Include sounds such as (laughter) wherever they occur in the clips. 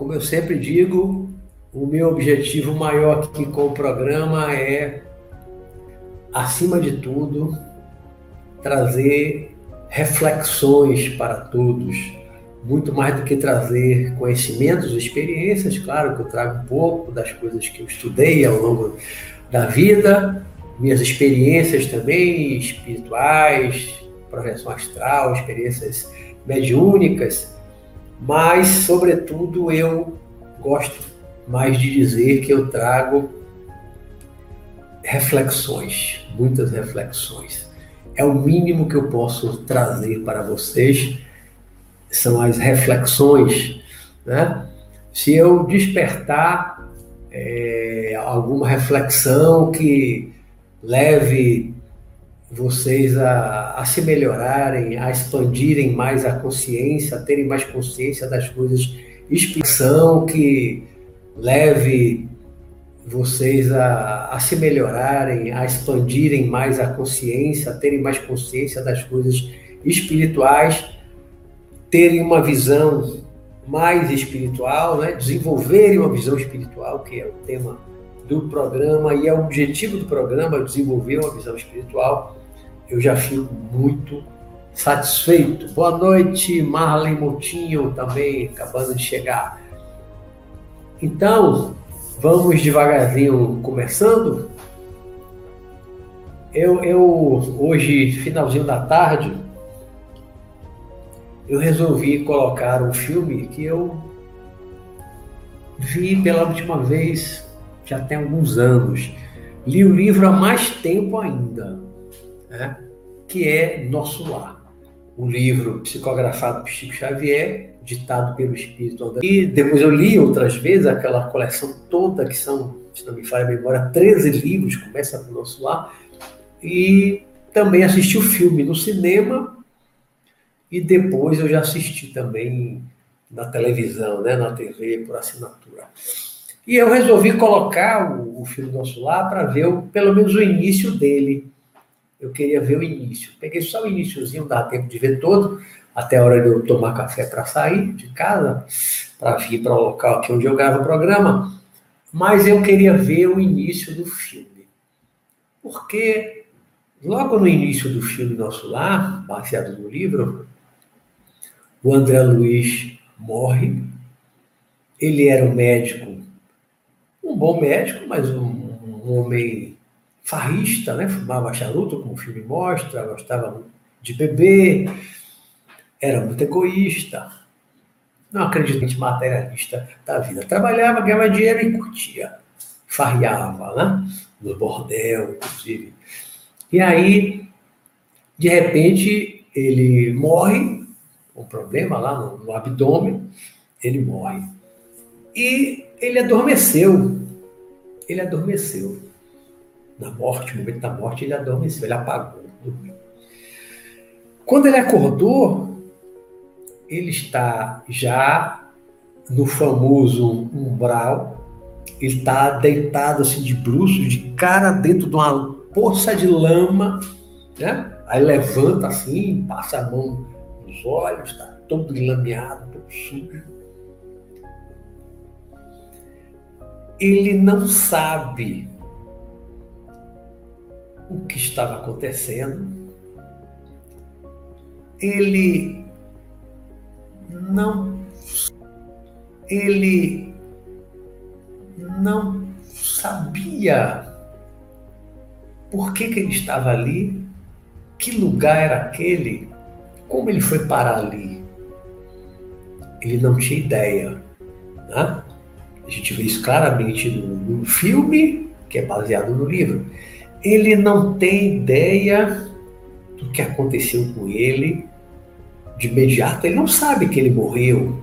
Como eu sempre digo, o meu objetivo maior aqui com o programa é, acima de tudo, trazer reflexões para todos, muito mais do que trazer conhecimentos, experiências, claro que eu trago um pouco das coisas que eu estudei ao longo da vida, minhas experiências também espirituais, projeção astral, experiências mediúnicas, mas, sobretudo, eu gosto mais de dizer que eu trago reflexões, muitas reflexões. É o mínimo que eu posso trazer para vocês, são as reflexões. Né? Se eu despertar é, alguma reflexão que leve vocês a, a, se melhorarem, a expandirem mais a consciência, a terem mais consciência das coisas, expressão que leve vocês a, a se melhorarem, a expandirem mais a consciência, a terem mais consciência das coisas espirituais, terem uma visão mais espiritual, né? desenvolverem uma visão espiritual, que é o tema do programa e é o objetivo do programa desenvolver uma visão espiritual eu já fico muito satisfeito. Boa noite, Marlene Moutinho, também acabando de chegar. Então, vamos devagarzinho começando. Eu, eu hoje, finalzinho da tarde, eu resolvi colocar um filme que eu vi pela última vez já tem alguns anos. Li o livro há mais tempo ainda né, que é Nosso Lar. Um livro psicografado por Chico Xavier, ditado pelo Espírito André. E depois eu li outras vezes aquela coleção toda, que são, se não me falha a memória, 13 livros, começa por Nosso Lar. E também assisti o filme no cinema e depois eu já assisti também na televisão, né, na TV, por assinatura. E eu resolvi colocar o, o filme Nosso Lar para ver o, pelo menos o início dele eu queria ver o início. Peguei só o iníciozinho, dá tempo de ver todo, até a hora de eu tomar café para sair de casa, para vir para o local aqui onde eu gravo o programa. Mas eu queria ver o início do filme. Porque logo no início do filme Nosso Lar, baseado no livro, o André Luiz morre. Ele era um médico, um bom médico, mas um, um homem farrista, né? fumava charuto, como o filme mostra, gostava de beber, era muito egoísta, não acreditava materialista da vida. Trabalhava, ganhava dinheiro e curtia, farriava, né? no bordel, inclusive. E aí, de repente, ele morre, um problema lá no, no abdômen, ele morre. E ele adormeceu. Ele adormeceu na morte, no momento da morte, ele adormeceu, ele apagou, dormiu. Quando ele acordou, ele está já no famoso umbral, ele está deitado assim de bruços, de cara dentro de uma poça de lama, né? Aí levanta assim, passa a mão nos olhos, está todo enlameado, todo sujo. Ele não sabe o que estava acontecendo. Ele não ele não sabia por que, que ele estava ali, que lugar era aquele, como ele foi parar ali. Ele não tinha ideia. Né? A gente vê isso claramente no, no filme, que é baseado no livro ele não tem ideia do que aconteceu com ele de imediato. Ele não sabe que ele morreu.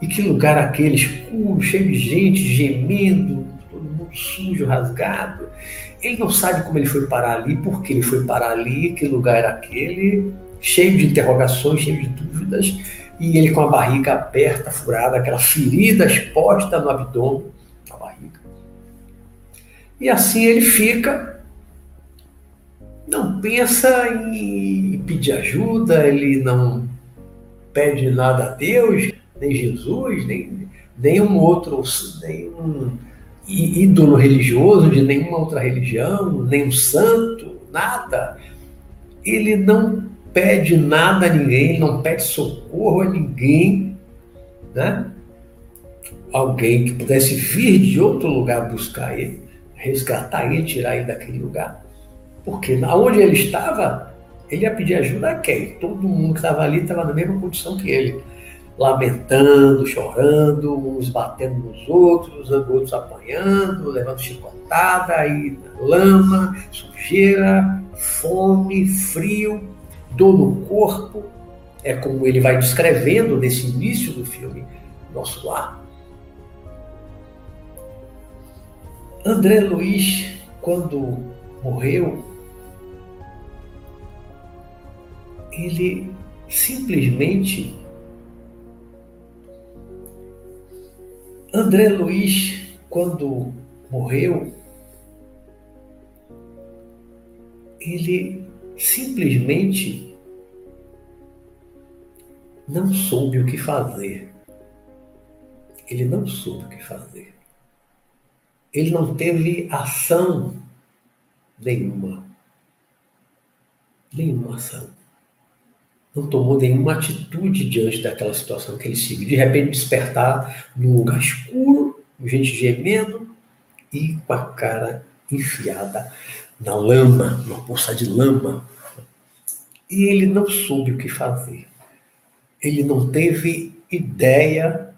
E que lugar aquele escuro, cheio de gente gemendo, todo mundo sujo, rasgado. Ele não sabe como ele foi parar ali, por que ele foi parar ali, que lugar era aquele, cheio de interrogações, cheio de dúvidas, e ele com a barriga aberta, furada, aquela ferida exposta no abdômen, na barriga. E assim ele fica não pensa em pedir ajuda, ele não pede nada a Deus, nem Jesus, nem nenhum outro, nenhum ídolo religioso de nenhuma outra religião, nenhum santo, nada. Ele não pede nada a ninguém, não pede socorro a ninguém, né? Alguém que pudesse vir de outro lugar buscar ele, resgatar ele, tirar ele daquele lugar. Porque onde ele estava, ele ia pedir ajuda a quem? Todo mundo que estava ali estava na mesma condição que ele lamentando, chorando, uns batendo nos outros, outros apanhando, levando chicotada, e lama, sujeira, fome, frio, dor no corpo. É como ele vai descrevendo nesse início do filme Nosso Lar. André Luiz, quando morreu, ele simplesmente André Luiz, quando morreu, ele simplesmente não soube o que fazer. Ele não soube o que fazer. Ele não teve ação nenhuma. Nenhuma ação não tomou nenhuma atitude diante daquela situação que ele se viu. De repente, despertar num lugar escuro, gente gemendo e com a cara enfiada na lama, numa poça de lama. E ele não soube o que fazer. Ele não teve ideia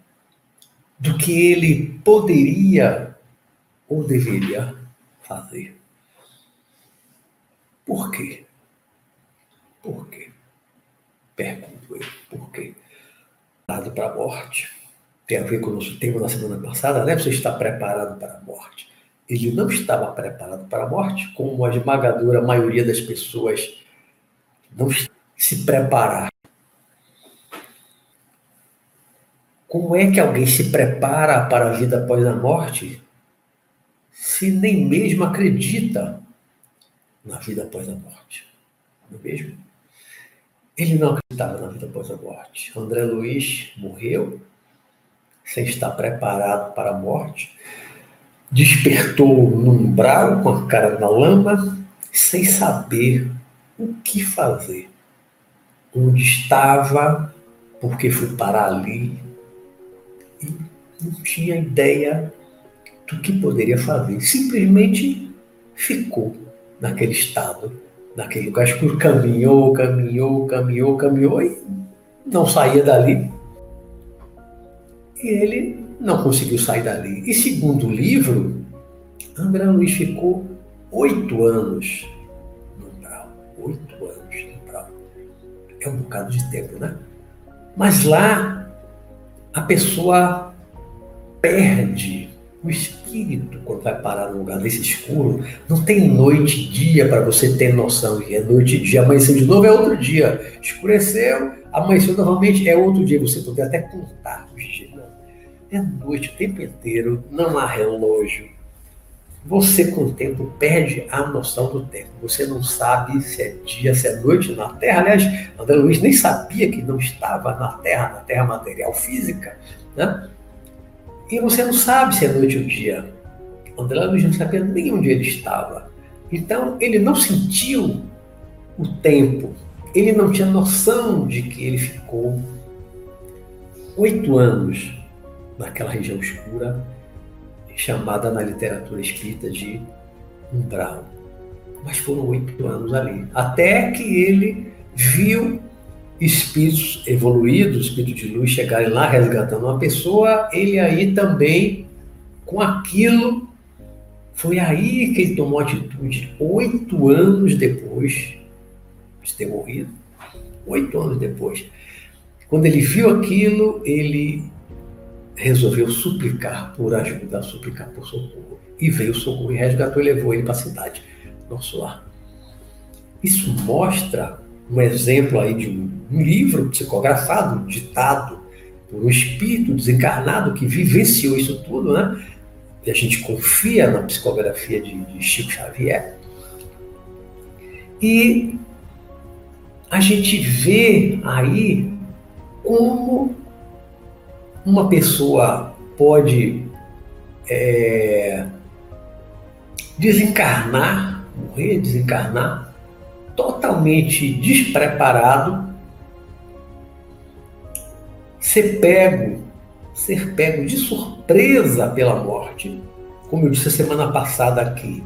do que ele poderia ou deveria fazer. Por quê? Por quê? Pergunto eu, por quê? Preparado para a morte. Tem a ver com o nosso tema da semana passada, né? Você está preparado para a morte. Ele não estava preparado para a morte, como a esmagadora maioria das pessoas não se preparar. Como é que alguém se prepara para a vida após a morte se nem mesmo acredita na vida após a morte? Não é mesmo? Ele não acreditava na vida após a morte. André Luiz morreu sem estar preparado para a morte, despertou no umbral com a cara na lama, sem saber o que fazer. Onde estava, porque foi parar ali, e não tinha ideia do que poderia fazer. Simplesmente ficou naquele estado naquele lugar escuro, caminhou, caminhou, caminhou, caminhou e não saía dali. E ele não conseguiu sair dali. E segundo o livro, André Luiz ficou oito anos no umbral. Oito anos no umbral. É um bocado de tempo, né? Mas lá a pessoa perde o espírito, quando vai parar num lugar desse escuro, não tem noite e dia para você ter noção que é noite e dia. Amanheceu de novo é outro dia. Escureceu, amanheceu novamente é outro dia. Você poder até contar os dias. É noite o tempo inteiro, não há relógio. Você, com o tempo, perde a noção do tempo. Você não sabe se é dia, se é noite na Terra. Aliás, André Luiz nem sabia que não estava na Terra, na Terra material física. Né? E você não sabe se é noite ou dia. André Luiz não sabia nem onde ele estava. Então, ele não sentiu o tempo. Ele não tinha noção de que ele ficou oito anos naquela região escura, chamada na literatura espírita de umbral. Mas foram oito anos ali. Até que ele viu espíritos evoluídos, espírito de luz, chegarem lá resgatando uma pessoa, ele aí também, com aquilo, foi aí que ele tomou atitude, oito anos depois de ter morrido. Oito anos depois. Quando ele viu aquilo, ele resolveu suplicar por ajuda, suplicar por socorro. E veio o socorro e resgatou e levou ele para a cidade, nosso lar. Isso mostra um exemplo aí de um, livro psicografado, ditado por um espírito desencarnado que vivenciou isso tudo, né? E a gente confia na psicografia de, de Chico Xavier. E a gente vê aí como uma pessoa pode é, desencarnar, morrer, desencarnar, totalmente despreparado, ser pego, ser pego de surpresa pela morte. Como eu disse a semana passada aqui,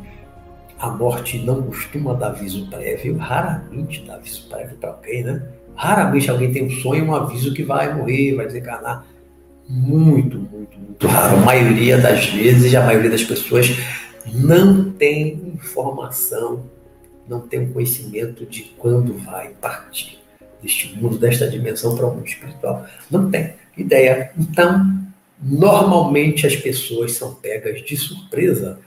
a morte não costuma dar aviso prévio, raramente dá aviso prévio para alguém, né? Raramente alguém tem um sonho, um aviso que vai morrer, vai desencarnar. Muito, muito, muito raro. A maioria das vezes, a maioria das pessoas não tem informação, não tem conhecimento de quando vai partir deste mundo, desta dimensão para o mundo espiritual. Não tem ideia. Então, normalmente as pessoas são pegas de surpresa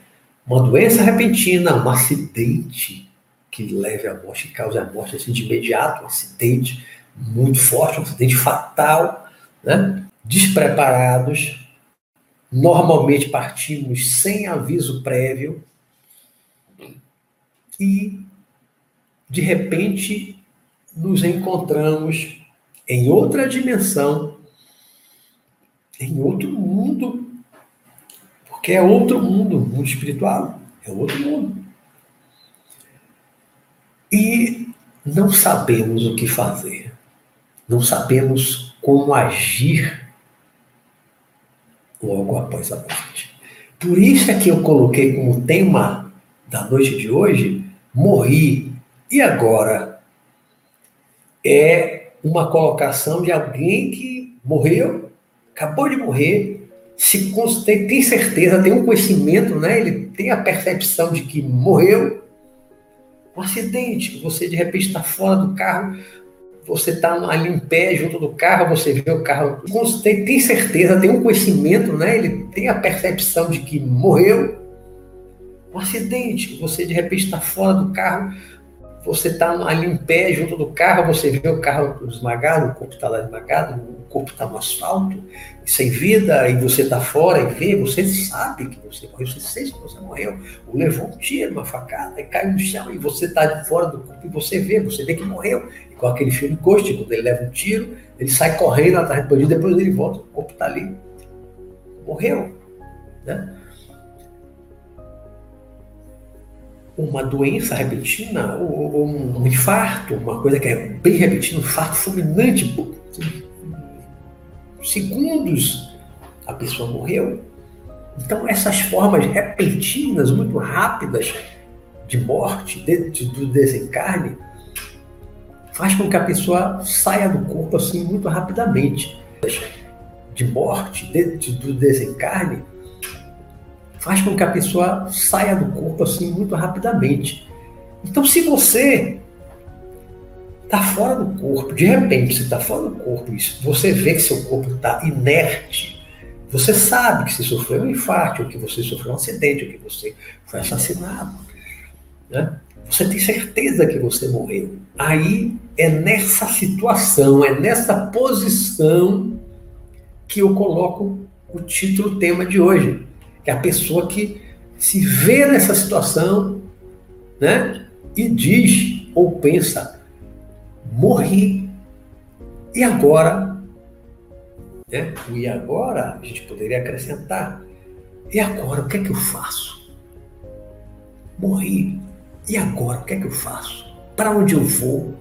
uma doença repentina, um acidente que leve à morte, que cause a morte assim, de imediato, um acidente muito forte, um acidente fatal, né? Despreparados, normalmente partimos sem aviso prévio e, de repente, nos encontramos em outra dimensão, em outro mundo que é outro mundo, mundo espiritual, é outro mundo. E não sabemos o que fazer, não sabemos como agir logo após a morte. Por isso é que eu coloquei como tema da noite de hoje, morri. E agora? É uma colocação de alguém que morreu, acabou de morrer, se tem, tem certeza, tem um conhecimento, né? ele tem a percepção de que morreu. Um acidente, você de repente está fora do carro, você está ali em pé junto do carro, você vê o carro. Tem, tem certeza, tem um conhecimento, né? ele tem a percepção de que morreu. Um acidente, você de repente está fora do carro, você está ali em pé junto do carro, você vê o carro esmagado, o corpo está lá esmagado, o corpo está no asfalto, sem vida, e você está fora e vê, você sabe que você morreu, você sente que você morreu, ou levou um tiro, uma facada, e caiu no chão, e você está fora do corpo e você vê, você vê que morreu. Com aquele filme Ghost, quando ele leva um tiro, ele sai correndo atrás do bandido, depois ele volta, o corpo está ali. Morreu. Né? uma doença repentina, ou, ou, um infarto, uma coisa que é bem repentina, um infarto fulminante, segundos a pessoa morreu. Então, essas formas repentinas, muito rápidas de morte, de, de, do desencarne, faz com que a pessoa saia do corpo assim muito rapidamente. De morte, de, de, do desencarne, faz com que a pessoa saia do corpo assim muito rapidamente. Então, se você está fora do corpo, de repente você está fora do corpo, você vê que seu corpo está inerte, você sabe que você sofreu um infarto, ou que você sofreu um acidente, ou que você foi assassinado, né? Você tem certeza que você morreu. Aí é nessa situação, é nessa posição que eu coloco o título, tema de hoje é a pessoa que se vê nessa situação, né? E diz ou pensa: morri. E agora? Né? E agora, a gente poderia acrescentar: e agora o que é que eu faço? Morri. E agora o que é que eu faço? Para onde eu vou?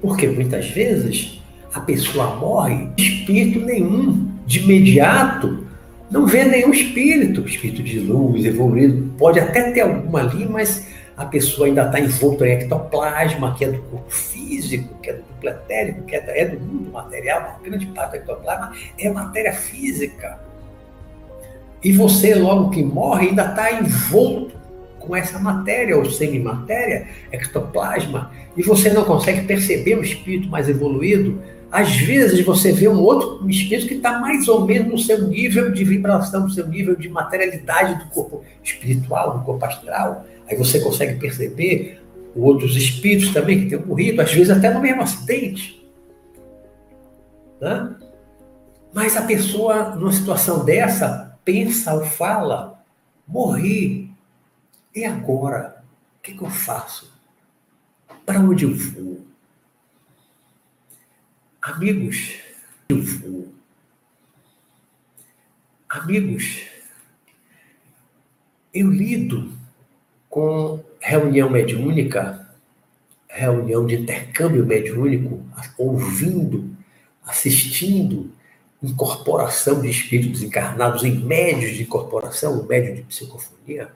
Porque muitas vezes a pessoa morre, espírito nenhum, de imediato não vê nenhum espírito, espírito de luz, evoluído. Pode até ter alguma ali, mas a pessoa ainda está envolta em ectoplasma, que é do corpo físico, que é do duplo etérico, que é, do mundo material, uma grande parte do ectoplasma é matéria física. E você, logo que morre, ainda está envolto com essa matéria, ou semimatéria, ectoplasma, e você não consegue perceber o espírito mais evoluído às vezes você vê um outro espírito que está mais ou menos no seu nível de vibração, no seu nível de materialidade do corpo espiritual, do corpo astral. Aí você consegue perceber outros espíritos também que tenham morrido, às vezes até no mesmo acidente. Né? Mas a pessoa, numa situação dessa, pensa ou fala: morri. E agora? O que, que eu faço? Para onde eu vou? Amigos, eu vou. Amigos, eu lido com reunião mediúnica, reunião de intercâmbio mediúnico, ouvindo, assistindo incorporação de espíritos encarnados em médios de incorporação, médio de psicofonia,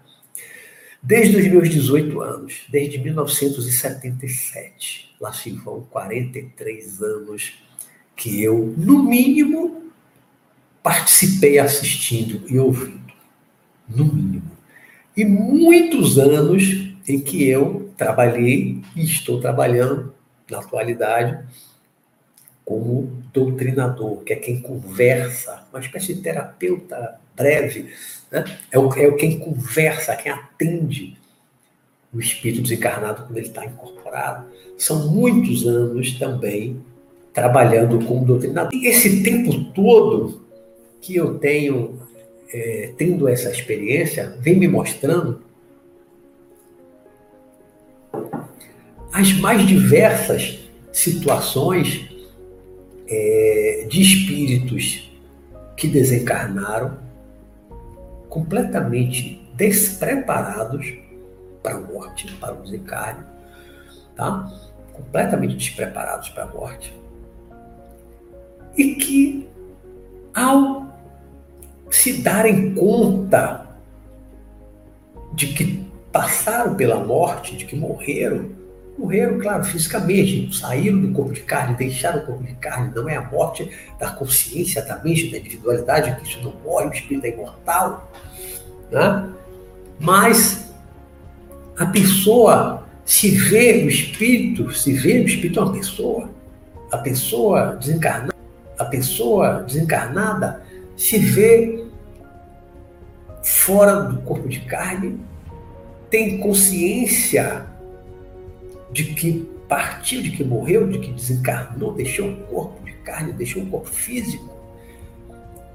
desde os meus 18 anos, desde 1977. Lá se vão 43 anos que eu, no mínimo, participei assistindo e ouvindo. No mínimo. E muitos anos em que eu trabalhei e estou trabalhando na atualidade como doutrinador, que é quem conversa, uma espécie de terapeuta breve, né? é, o, é quem conversa, quem atende o espírito desencarnado quando ele está incorporado. São muitos anos também trabalhando como doutrinador. E esse tempo todo que eu tenho é, tendo essa experiência, vem me mostrando as mais diversas situações é, de espíritos que desencarnaram completamente despreparados para a morte, para o desencarne, tá? completamente despreparados para a morte, e que, ao se darem conta de que passaram pela morte, de que morreram, Morreram, claro, fisicamente, saíram do corpo de carne, deixaram o corpo de carne. Não é a morte da consciência, da mente, da individualidade, que isso não morre, o espírito é imortal. Né? Mas a pessoa se vê no espírito, se vê no espírito uma pessoa, a pessoa desencarnada, a pessoa desencarnada se vê fora do corpo de carne, tem consciência de que partiu, de que morreu, de que desencarnou, deixou um corpo de carne, deixou um corpo físico.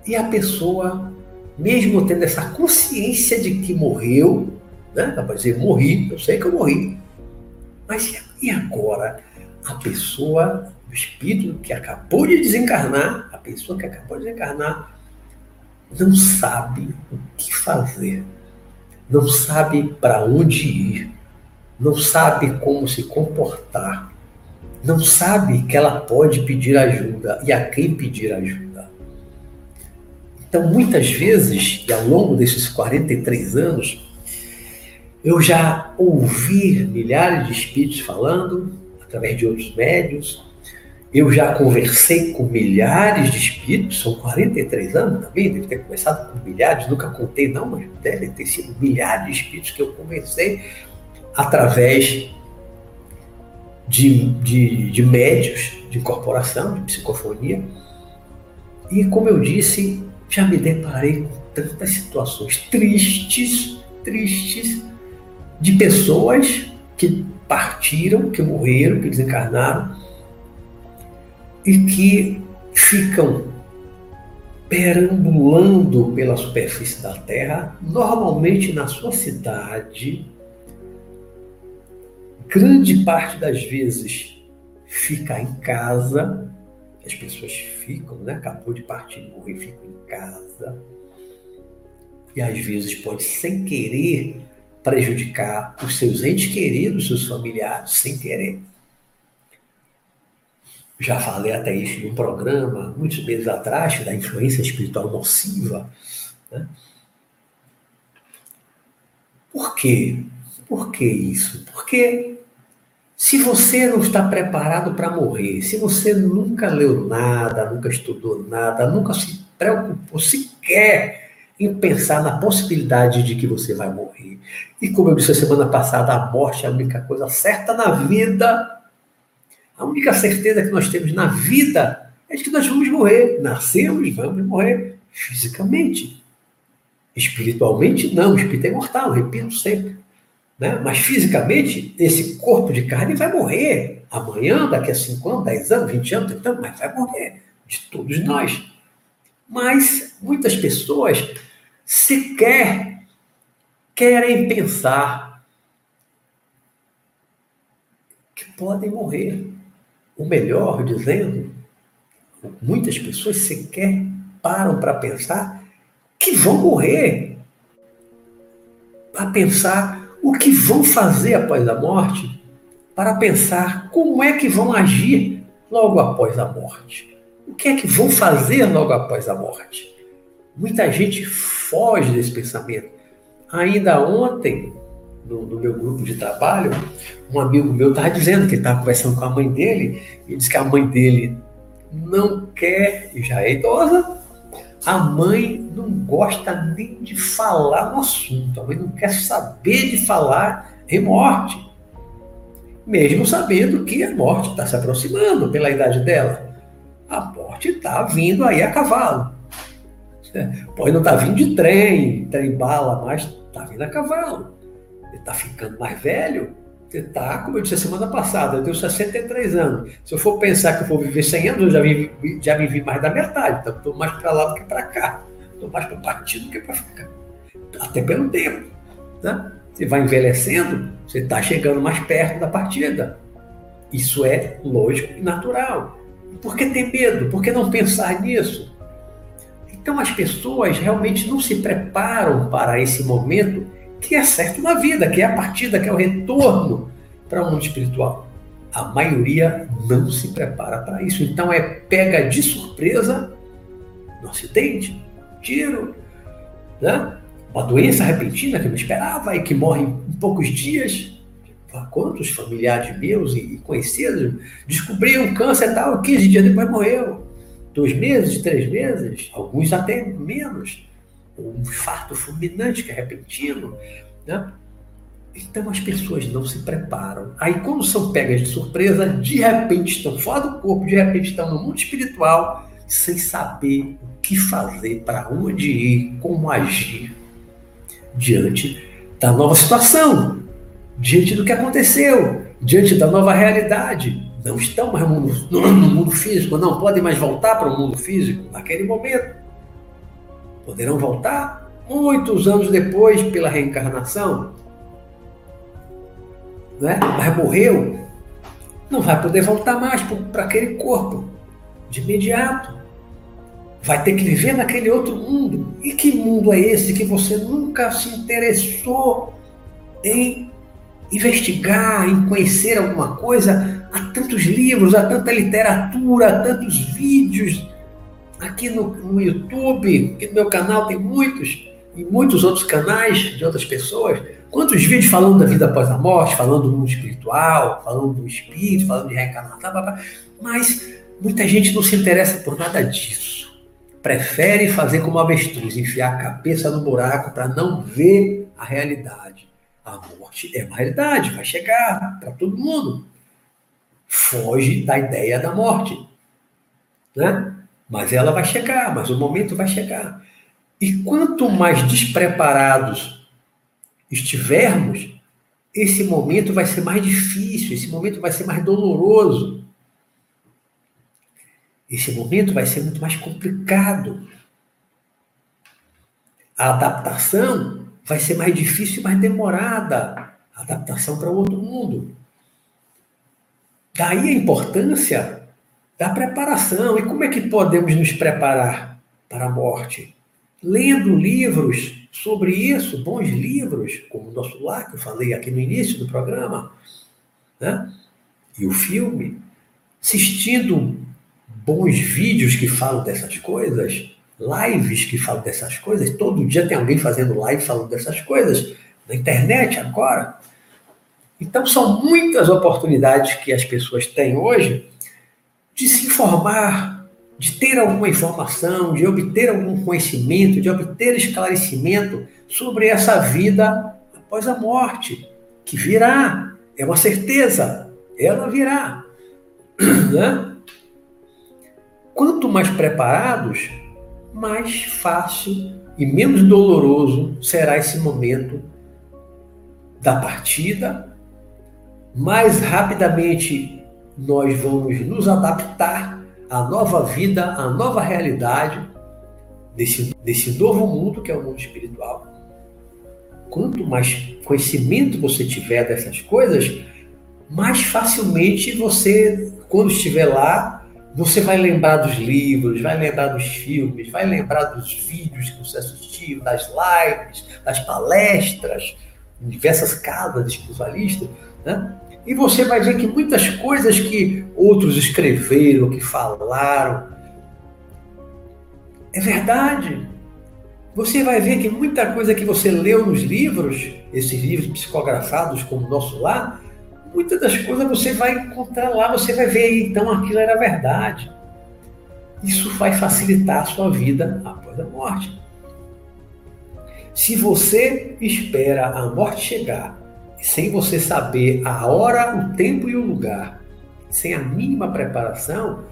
E a pessoa, mesmo tendo essa consciência de que morreu, né? Dá para dizer, morri, eu sei que eu morri. Mas e agora? A pessoa, o espírito que acabou de desencarnar, a pessoa que acabou de desencarnar, não sabe o que fazer, não sabe para onde ir não sabe como se comportar, não sabe que ela pode pedir ajuda e a quem pedir ajuda. Então, muitas vezes, e ao longo desses 43 anos, eu já ouvi milhares de espíritos falando, através de outros médios, eu já conversei com milhares de espíritos, são 43 anos também, deve ter começado com milhares, nunca contei não, mas devem ter sido milhares de espíritos que eu conversei através de, de, de médios de incorporação, de psicofonia. E, como eu disse, já me deparei com tantas situações tristes, tristes, de pessoas que partiram, que morreram, que desencarnaram, e que ficam perambulando pela superfície da Terra, normalmente na sua cidade, grande parte das vezes ficar em casa, as pessoas ficam, né? Acabou de partir, morrer, ficam em casa. E às vezes pode, sem querer, prejudicar os seus entes queridos, seus familiares, sem querer. Já falei até isso em um programa, muitos meses atrás, da influência espiritual nociva. Né? Por quê? Por que isso? Porque se você não está preparado para morrer, se você nunca leu nada, nunca estudou nada, nunca se preocupou sequer em pensar na possibilidade de que você vai morrer. E como eu disse a semana passada, a morte é a única coisa certa na vida. A única certeza que nós temos na vida é de que nós vamos morrer. Nascemos, vamos morrer fisicamente. Espiritualmente, não. O espírito é imortal, repito sempre. Né? Mas fisicamente, esse corpo de carne vai morrer amanhã, daqui a 5 anos, 10 anos, 20 anos, 30 anos, mas vai morrer de todos nós. Mas muitas pessoas sequer querem pensar que podem morrer. O melhor, dizendo, muitas pessoas sequer param para pensar que vão morrer. Para pensar o que vão fazer após a morte, para pensar como é que vão agir logo após a morte. O que é que vão fazer logo após a morte? Muita gente foge desse pensamento. Ainda ontem, no, no, meu grupo de trabalho, um amigo meu estava dizendo que estava conversando com a mãe dele, e disse que a mãe dele não quer, e já é idosa, a mãe não gosta nem de falar no assunto, a mãe não quer saber de falar em morte. Mesmo sabendo que a morte está se aproximando pela idade dela. A morte está vindo aí a cavalo. Pode não estar tá vindo de trem, trem bala, mas está vindo a cavalo. Ele está ficando mais velho, está, como eu disse semana passada, eu tenho 63 anos. Se eu for pensar que eu vou viver 100 anos, eu já vivi, já vivi mais da metade. Então, estou mais para lá do que para cá. Estou mais para partido do que para ficar. Até pelo tempo. Né? Você vai envelhecendo, você está chegando mais perto da partida. Isso é lógico e natural. Por que ter medo? Por que não pensar nisso? Então, as pessoas realmente não se preparam para esse momento que é certo na vida, que é a partida, que é o retorno para o mundo espiritual. A maioria não se prepara para isso. Então é pega de surpresa no acidente, tiro, né? uma doença repentina que eu não esperava e que morre em poucos dias. Quantos familiares meus e conhecidos descobriram câncer tal, 15 dias depois morreu. Dois meses, três meses, alguns até menos um infarto fulminante que é repentino. Né? Então as pessoas não se preparam. Aí, quando são pegas de surpresa, de repente estão fora do corpo, de repente estão no mundo espiritual, sem saber o que fazer, para onde ir, como agir diante da nova situação, diante do que aconteceu, diante da nova realidade. Não estão mais no mundo, no mundo físico, não podem mais voltar para o mundo físico naquele momento. Poderão voltar muitos anos depois pela reencarnação. Né? Mas morreu, não vai poder voltar mais para aquele corpo de imediato. Vai ter que viver naquele outro mundo. E que mundo é esse que você nunca se interessou em investigar, em conhecer alguma coisa? Há tantos livros, há tanta literatura, há tantos vídeos aqui no, no YouTube, aqui no meu canal tem muitos, e muitos outros canais de outras pessoas. Quantos vídeos falando da vida após a morte, falando do mundo espiritual, falando do espírito, falando de reencarnação, mas muita gente não se interessa por nada disso. Prefere fazer como avestruz, enfiar a cabeça no buraco para não ver a realidade. A morte é uma realidade, vai chegar para todo mundo. Foge da ideia da morte. Né? Mas ela vai chegar, mas o momento vai chegar. E quanto mais despreparados estivermos, esse momento vai ser mais difícil, esse momento vai ser mais doloroso. Esse momento vai ser muito mais complicado. A adaptação vai ser mais difícil e mais demorada. A adaptação para outro mundo. Daí a importância da preparação. E como é que podemos nos preparar para a morte? Lendo livros sobre isso, bons livros, como o nosso lá, que eu falei aqui no início do programa, né? e o filme, assistindo bons vídeos que falam dessas coisas, lives que falam dessas coisas, todo dia tem alguém fazendo live falando dessas coisas, na internet agora. Então, são muitas oportunidades que as pessoas têm hoje de se informar, de ter alguma informação, de obter algum conhecimento, de obter esclarecimento sobre essa vida após a morte, que virá, é uma certeza, ela virá. (clears throat) Né? Quanto mais preparados, mais fácil e menos doloroso será esse momento da partida, mais rapidamente nós vamos nos adaptar à nova vida, à nova realidade desse, desse novo mundo que é o mundo espiritual. Quanto mais conhecimento você tiver dessas coisas, mais facilmente você, quando estiver lá, você vai lembrar dos livros, vai lembrar dos filmes, vai lembrar dos vídeos que você assistiu, das lives, das palestras, em diversas casas espiritualistas, né? E você vai ver que muitas coisas que outros escreveram, que falaram, é verdade. Você vai ver que muita coisa que você leu nos livros, esses livros psicografados como o nosso lá, muitas das coisas você vai encontrar lá, você vai ver, então aquilo era verdade. Isso vai facilitar a sua vida após a morte. Se você espera a morte chegar, sem você saber a hora, o tempo e o lugar, sem a mínima preparação,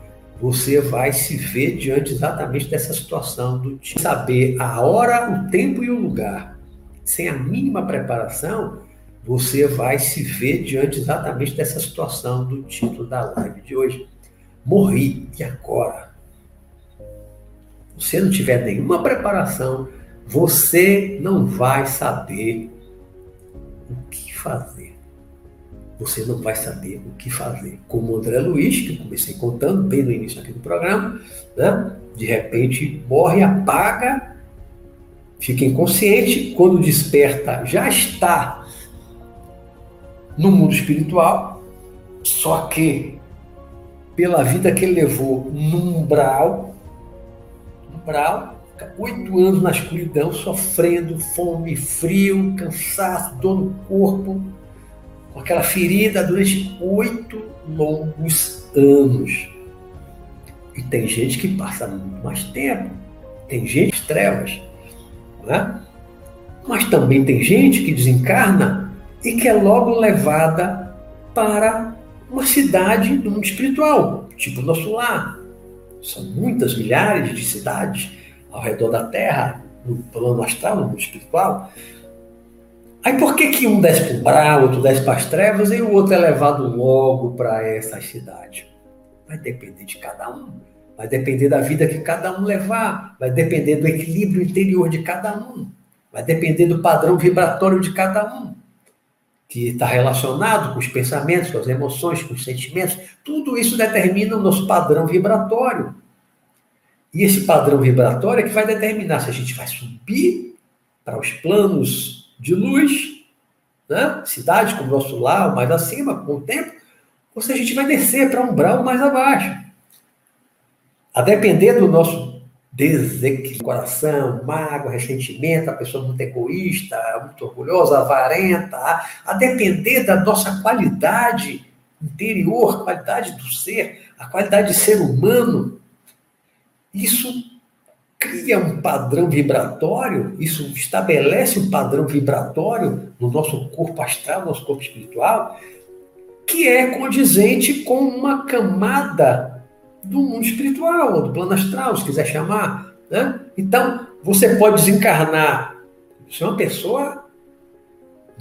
você vai se ver diante exatamente dessa situação do tipo. Saber a hora, o tempo e o lugar, sem a mínima preparação, você vai se ver diante exatamente dessa situação do título da live de hoje. Morri, e agora? Se você não tiver nenhuma preparação, você não vai saber fazer. Você não vai saber o que fazer. Como o André Luiz, que eu comecei contando bem no início aqui do programa, né? de repente morre, apaga, fica inconsciente, quando desperta já está no mundo espiritual, só que pela vida que ele levou no umbral, umbral, oito anos na escuridão, sofrendo fome, frio, cansaço, dor no corpo, com aquela ferida durante oito longos anos. E tem gente que passa muito mais tempo, tem gente trevas, né? mas também tem gente que desencarna e que é logo levada para uma cidade do mundo espiritual, tipo nosso lar. São muitas milhares de cidades ao redor da Terra, no plano astral, no mundo espiritual. Aí por que, que um desce para o brau, outro desce para as trevas e o outro é levado logo para essas cidades? Vai depender de cada um. Vai depender da vida que cada um levar. Vai depender do equilíbrio interior de cada um. Vai depender do padrão vibratório de cada um que está relacionado com os pensamentos, com as emoções, com os sentimentos, tudo isso determina o nosso padrão vibratório. E esse padrão vibratório é que vai determinar se a gente vai subir para os planos de luz, né? cidade como o nosso lar, mais acima, com o tempo, ou se a gente vai descer para um brau mais abaixo. A depender do nosso desequilíbrio, coração, mágoa, ressentimento, a pessoa muito egoísta, muito orgulhosa, avarenta, a depender da nossa qualidade interior, qualidade do ser, a qualidade de ser humano, isso cria um padrão vibratório, isso estabelece um padrão vibratório no nosso corpo astral, no nosso corpo espiritual, que é condizente com uma camada do mundo espiritual, do plano astral, se quiser chamar. Né? Então, você pode desencarnar. Você é uma pessoa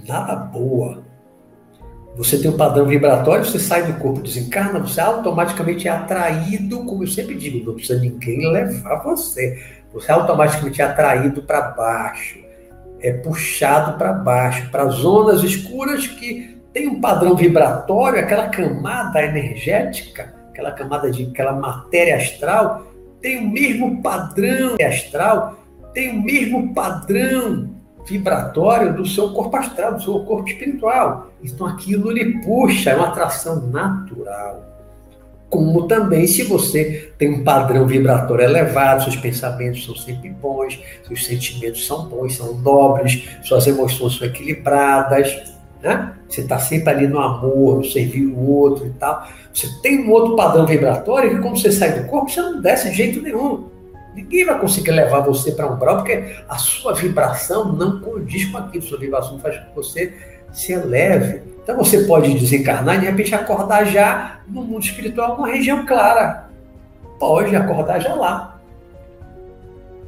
nada boa. Você tem um padrão vibratório, você sai do corpo, desencarna, você automaticamente é atraído, como eu sempre digo, não precisa ninguém levar você. Você é automaticamente é atraído para baixo, é puxado para baixo, para zonas escuras que tem um padrão vibratório, aquela camada energética aquela camada de aquela matéria astral, tem o mesmo padrão astral, tem o mesmo padrão vibratório do seu corpo astral, do seu corpo espiritual. Então aquilo lhe puxa, é uma atração natural. Como também se você tem um padrão vibratório elevado, seus pensamentos são sempre bons, seus sentimentos são bons, são nobres, suas emoções são equilibradas, né? Você está sempre ali no amor, no servir o outro e tal. Você tem um outro padrão vibratório que, quando você sai do corpo, você não desce de jeito nenhum. Ninguém vai conseguir levar você para um brau, porque a sua vibração não condiz com aquilo. Sua vibração faz com que você se eleve. Então você pode desencarnar e de repente acordar já no mundo espiritual, numa região clara. Pode acordar já lá.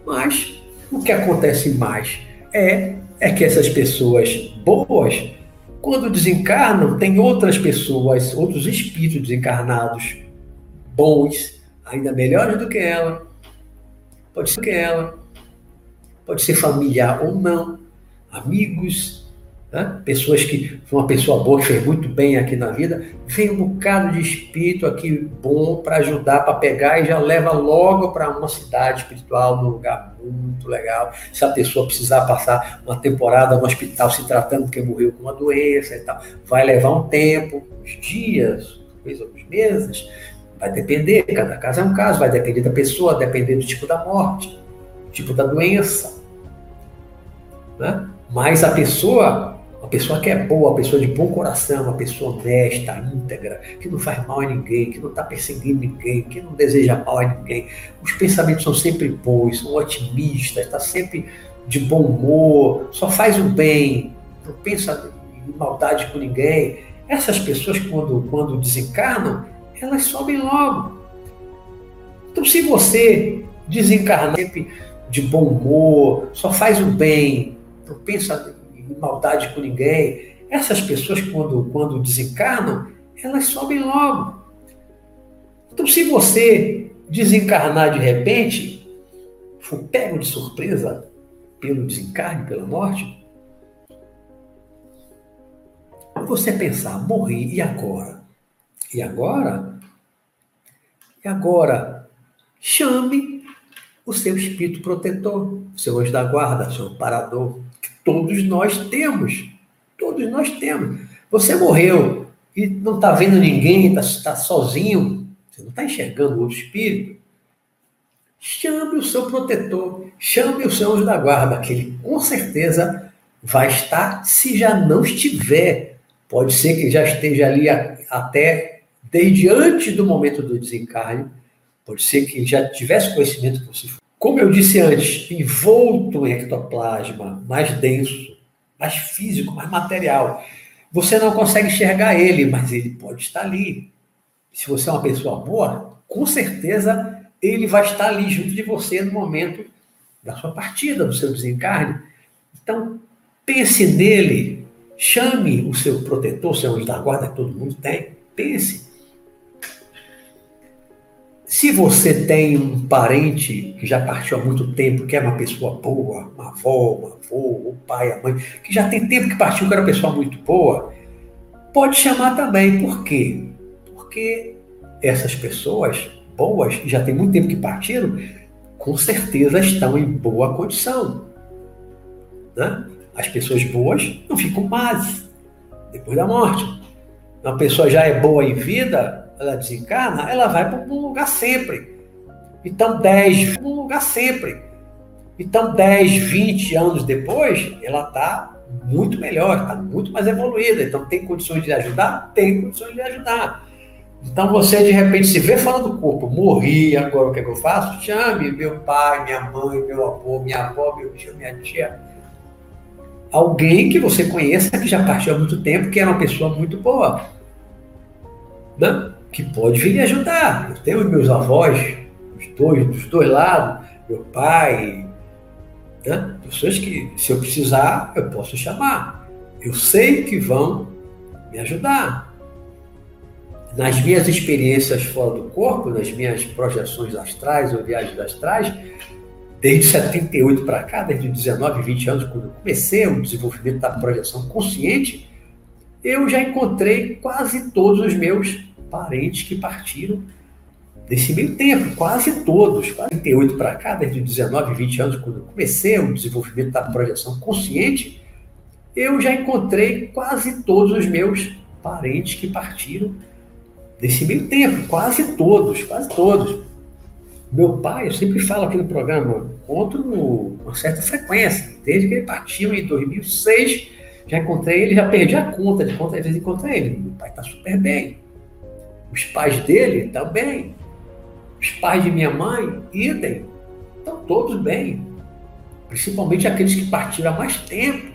Mas o que acontece mais é, é que essas pessoas boas quando desencarnam, tem outras pessoas, outros espíritos desencarnados, bons, ainda melhores do que ela. Pode ser que ela, pode ser familiar ou não, amigos, Né? Pessoas que, uma pessoa boa, que fez muito bem aqui na vida, vem um bocado de espírito aqui bom para ajudar, para pegar e já leva logo para uma cidade espiritual, num lugar muito legal. Se a pessoa precisar passar uma temporada no hospital se tratando porque morreu com uma doença e tal, vai levar um tempo, uns dias, talvez alguns meses, vai depender, cada caso é um caso, vai depender da pessoa, depender do tipo da morte, tipo da doença. Né? Mas a pessoa uma pessoa que é boa, uma pessoa de bom coração, uma pessoa honesta, íntegra, que não faz mal a ninguém, que não está perseguindo ninguém, que não deseja mal a ninguém. Os pensamentos são sempre bons, são otimistas, está sempre de bom humor, só faz o bem, não pensa em maldade com ninguém. Essas pessoas, quando, quando desencarnam, elas sobem logo. Então, se você desencarnar sempre de bom humor, só faz o bem, não pensa maldade com ninguém. Essas pessoas, quando, quando desencarnam, elas sobem logo. Então, se você desencarnar de repente, for pego de surpresa pelo desencarne, pela morte, você pensar, morri, e agora? E agora? E agora? Chame o seu espírito protetor, o seu anjo da guarda, o seu amparador, Todos nós temos. Todos nós temos. Você morreu e não está vendo ninguém, está tá sozinho, você não está enxergando outro espírito. Chame o seu protetor, chame o seu anjo da guarda, que ele com certeza vai estar, se já não estiver. Pode ser que já esteja ali até desde antes do momento do desencarne, pode ser que já tivesse conhecimento você como eu disse antes, envolto em ectoplasma, mais denso, mais físico, mais material. Você não consegue enxergar ele, mas ele pode estar ali. Se você é uma pessoa boa, com certeza ele vai estar ali junto de você no momento da sua partida, do seu desencarne. Então, pense nele, chame o seu protetor, o seu anjo da guarda que todo mundo tem, pense. Se você tem um parente que já partiu há muito tempo, que é uma pessoa boa, uma avó, um avô, o pai, a mãe, que já tem tempo que partiu, que era uma pessoa muito boa, pode chamar também. Por quê? Porque essas pessoas boas, que já tem muito tempo que partiram, com certeza estão em boa condição. Né? As pessoas boas não ficam más depois da morte. Uma pessoa já é boa em vida, ela desencarna, ela vai para um lugar sempre. Então, 10, um lugar sempre. Então, 10, 20 anos depois, ela está muito melhor, está muito mais evoluída. Então, tem condições de ajudar? Tem condições de ajudar. Então, você de repente se vê fora do corpo, morri, agora o que, é que eu faço? Chame meu pai, minha mãe, meu avô, minha avó, meu tio, minha tia. Alguém que você conheça que já partiu há muito tempo, que era uma pessoa muito boa. Né? Que pode vir ajudar. Eu tenho meus avós, os dois, dos dois lados, meu pai, né? pessoas que, se eu precisar, eu posso chamar. Eu sei que vão me ajudar. Nas minhas experiências fora do corpo, nas minhas projeções astrais ou viagens astrais, desde 78 para cá, desde 19, 20 anos, quando eu comecei o desenvolvimento da projeção consciente, eu já encontrei quase todos os meus parentes que partiram nesse meio tempo, quase todos, 48 para cá, desde 19, 20 anos, quando eu comecei o desenvolvimento da projeção consciente, eu já encontrei quase todos os meus parentes que partiram nesse meio tempo, quase todos, quase todos. Meu pai, eu sempre falo aqui no programa, encontro uma certa frequência, desde que ele partiu em 2006, já encontrei ele, já perdi a conta de quantas vezes encontrei ele. Meu pai está super bem. Os pais dele também. Os pais de minha mãe, idem. Estão todos bem. Principalmente aqueles que partiram há mais tempo.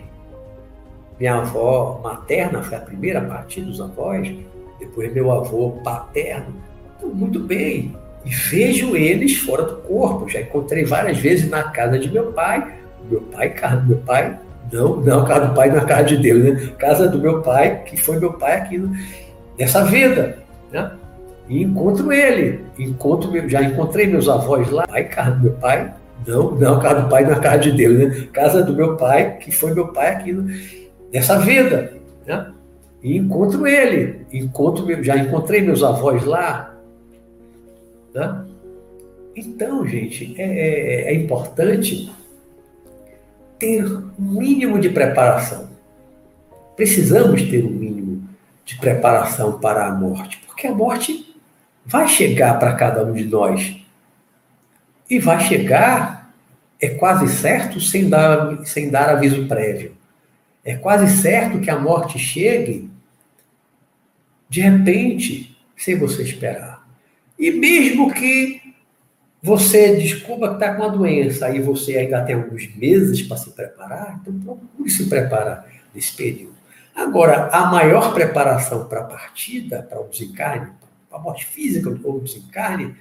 Minha avó materna foi a primeira a partir dos avós. Depois meu avô paterno. Estão muito bem. E vejo eles fora do corpo. Já encontrei várias vezes na casa de meu pai. Meu pai, casa do meu pai, não, não, casa do pai na casa de Deus, né? Casa do meu pai, que foi meu pai aqui nessa vida. Né? E encontro ele. Encontro, já encontrei meus avós lá. Pai, casa do meu pai. Não, não, casa do pai na casa de Deus, né? Casa do meu pai, que foi meu pai aqui. nessa vida. Né? E encontro ele, encontro, já encontrei meus avós lá. Né? Então, gente, é, é, é importante ter um mínimo de preparação. Precisamos ter um mínimo de preparação para a morte, porque a morte vai chegar para cada um de nós. E vai chegar, é quase certo, sem dar, sem dar aviso prévio. É quase certo que a morte chegue de repente, sem você esperar. E mesmo que você descubra que está com a doença e você ainda tem alguns meses para se preparar, então procure se preparar nesse período. Agora, a maior preparação para a partida, para o desencarne, para a morte física ou desencarne,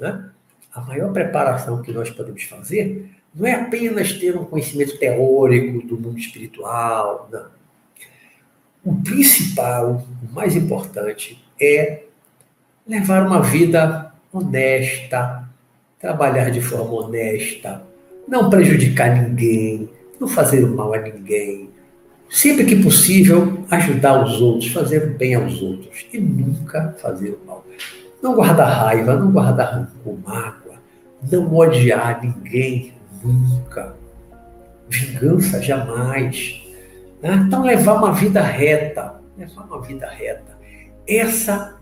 né? a maior preparação que nós podemos fazer não é apenas ter um conhecimento teórico do mundo espiritual, não. O principal, o mais importante, é levar uma vida honesta, trabalhar de forma honesta, não prejudicar ninguém, não fazer mal a ninguém. Sempre que possível, ajudar os outros, fazer o bem aos outros e nunca fazer o mal. Não guardar raiva, não guardar rancor, mágoa, não odiar ninguém, nunca. Vingança jamais. Né? Então, levar uma vida reta, levar uma vida reta. Essa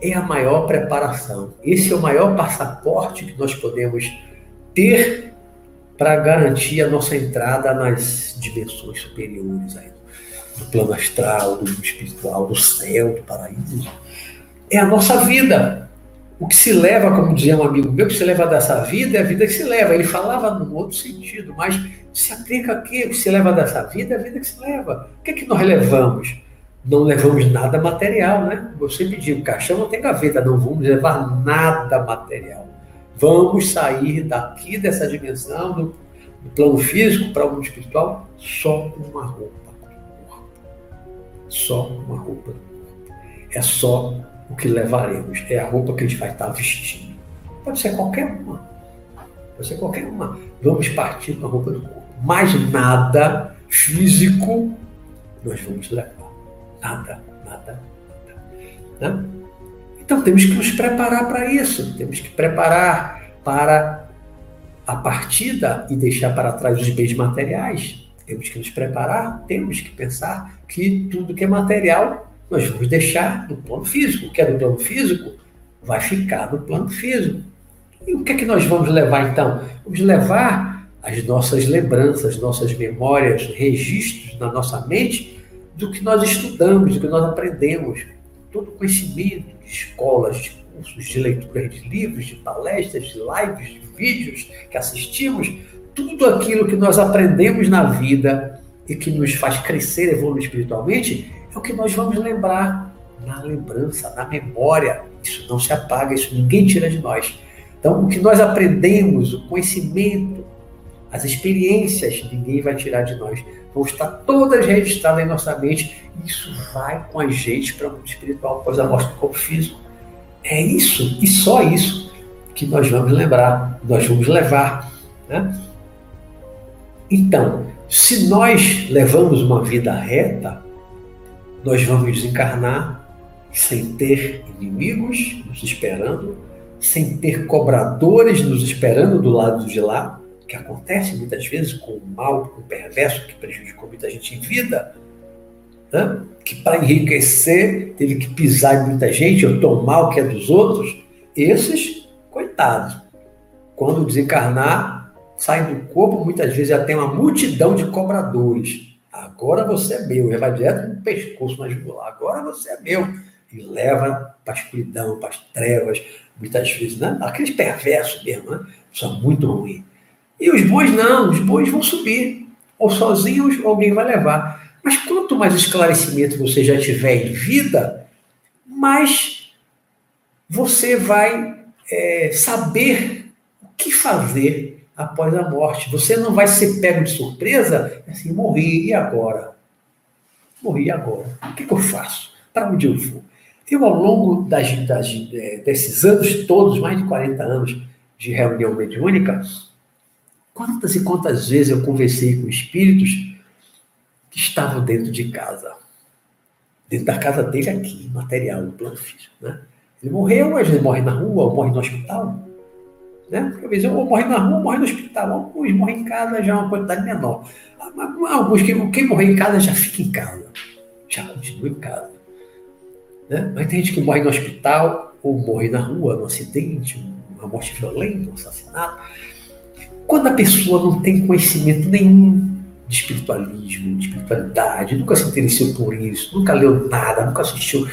é a maior preparação. Esse é o maior passaporte que nós podemos ter para garantir a nossa entrada nas dimensões superiores, aí, do plano astral, do mundo espiritual, do céu, do paraíso. É a nossa vida. O que se leva, como dizia um amigo meu, que se leva dessa vida é a vida que se leva. Ele falava num outro sentido, mas se aplica aqui, o que se leva dessa vida é a vida que se leva. O que é que nós levamos? Não levamos nada material, né? Você pediu, o caixão não tem gaveta, não vamos levar nada material. Vamos sair daqui dessa dimensão, do, do plano físico para o mundo espiritual, só uma roupa do corpo. Só uma roupa do corpo. É só o que levaremos, é a roupa que a gente vai estar vestindo. Pode ser qualquer uma. Pode ser qualquer uma. Vamos partir com a roupa do corpo mais nada físico nós vamos levar. Nada, nada, nada. Né? Então temos que nos preparar para isso, temos que preparar para a partida e deixar para trás os bens materiais. Temos que nos preparar, temos que pensar que tudo que é material nós vamos deixar no plano físico. O que é do plano físico vai ficar no plano físico. E o que é que nós vamos levar então? Vamos levar as nossas lembranças, nossas memórias, registros na nossa mente do que nós estudamos, do que nós aprendemos. Todo conhecimento de escolas, de cursos, de leitura de livros, de palestras, de lives, de vídeos que assistimos, tudo aquilo que nós aprendemos na vida e que nos faz crescer, evoluir espiritualmente, é o que nós vamos lembrar na lembrança, na memória. Isso não se apaga, isso ninguém tira de nós. Então, o que nós aprendemos, o conhecimento, as experiências, ninguém vai tirar de nós. Vão estar todas registradas em nossa mente. Isso vai com a gente para o mundo espiritual, após a morte do corpo físico. É isso, e só isso, que nós vamos lembrar, nós vamos levar. Né? Então, se nós levamos uma vida reta, nós vamos desencarnar sem ter inimigos nos esperando, sem ter cobradores nos esperando do lado de lá, que acontece muitas vezes com o mal, com o perverso que prejudicou muita gente em vida, né? que para enriquecer teve que pisar em muita gente ou tomar o que é dos outros, esses, coitados, quando desencarnar, saem do corpo, muitas vezes já tem uma multidão de cobradores. Agora você é meu, já vai direto no pescoço, na jugular. Agora você é meu. E leva para a escuridão, para as trevas, muitas vezes, né? aqueles perversos mesmo, né? são muito ruins. E os bois não, os bois vão subir. Ou sozinhos, alguém vai levar. Mas quanto mais esclarecimento você já tiver em vida, mais você vai é, saber o que fazer após a morte. Você não vai ser pego de surpresa, assim, morri, e agora? Morri agora. O que, que eu faço? Para onde eu vou? Eu, ao longo das, das, é, desses anos todos, mais de 40 anos de reunião mediúnica, Quantas e quantas vezes eu conversei com espíritos que estavam dentro de casa. Dentro da casa dele aqui, material, no plano físico. Né? Ele morreu, às vezes morre na rua, ou morre no hospital. Né? Porque às vezes ou morre na rua, ou morre no hospital. Alguns morrem em casa, já é uma quantidade menor. Alguns, quem, quem morrer em casa já fica em casa. Já continua em casa. Né? Mas tem gente que morre no hospital, ou morre na rua, num acidente, uma morte violenta, um assassinato. Quando a pessoa não tem conhecimento nenhum de espiritualismo, de espiritualidade, nunca se interessou por isso, nunca leu nada, nunca assistiu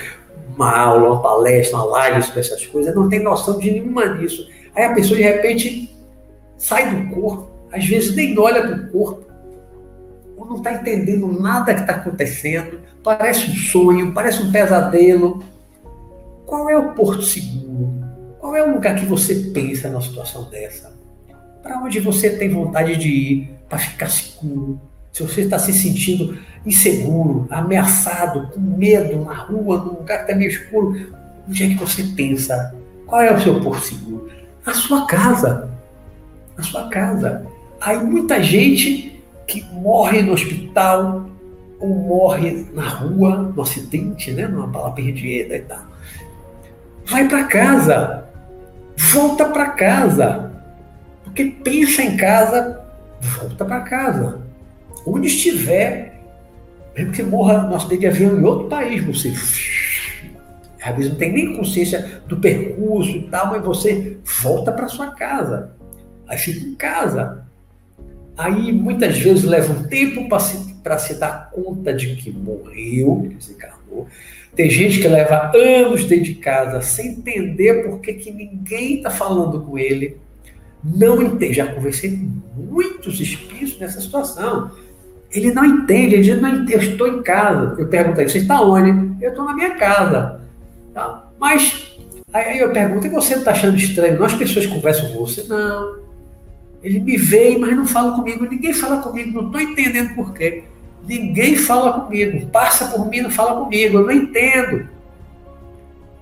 uma aula, uma palestra, uma live sobre essas coisas, não tem noção de nenhuma disso. Aí a pessoa de repente sai do corpo, às vezes nem olha para o corpo, ou não está entendendo nada que está acontecendo, parece um sonho, parece um pesadelo. Qual é o porto seguro? Qual é o lugar que você pensa numa situação dessa? Para onde você tem vontade de ir para ficar seguro? Se você está se sentindo inseguro, ameaçado, com medo na rua, num lugar que está meio escuro, onde é que você pensa? Qual é o seu porto seguro? A sua casa. A sua casa. Aí muita gente que morre no hospital ou morre na rua, no acidente, né, numa bala perdida e tal. Vai para casa. Volta para casa. Porque pensa em casa, volta para casa. Onde estiver, mesmo que morra no acidente de avião em outro país, você às vezes não tem nem consciência do percurso e tal, mas você volta para sua casa. Aí fica em casa. Aí muitas vezes leva um tempo para se, se dar conta de que morreu, que desencarnou. Tem gente que leva anos dentro de casa sem entender por que, que ninguém está falando com ele. Não entende. Já conversei com muitos espíritos nessa situação. Ele não entende, ele diz, não entende, eu estou em casa. Eu pergunto a ele, você está onde? Eu estou na minha casa. Tá? Mas, aí eu pergunto, e você não está achando estranho? Nós pessoas conversam com você? Não. Ele me vê, mas não fala comigo. Ninguém fala comigo, não estou entendendo por quê. Ninguém fala comigo. Passa por mim, não fala comigo. Eu não entendo.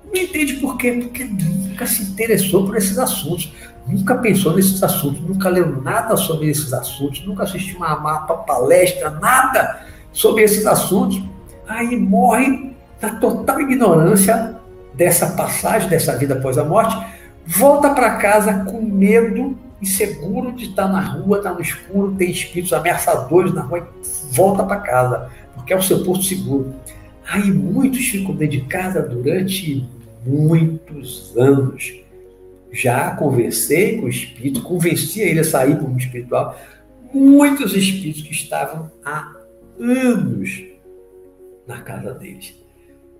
Não entende por quê? Porque nunca se interessou por esses assuntos. Nunca pensou nesses assuntos. Nunca leu nada sobre esses assuntos. Nunca assistiu uma mapa, palestra, nada sobre esses assuntos. Aí morre na total ignorância dessa passagem, dessa vida após a morte. Volta para casa com medo inseguro de estar na rua, estar no escuro, tem espíritos ameaçadores na rua, volta para casa, porque é o seu porto seguro. Aí muitos ficam dentro de casa durante muitos anos. Já conversei com o espírito, convenci ele a sair do mundo espiritual. Muitos espíritos que estavam há anos na casa deles.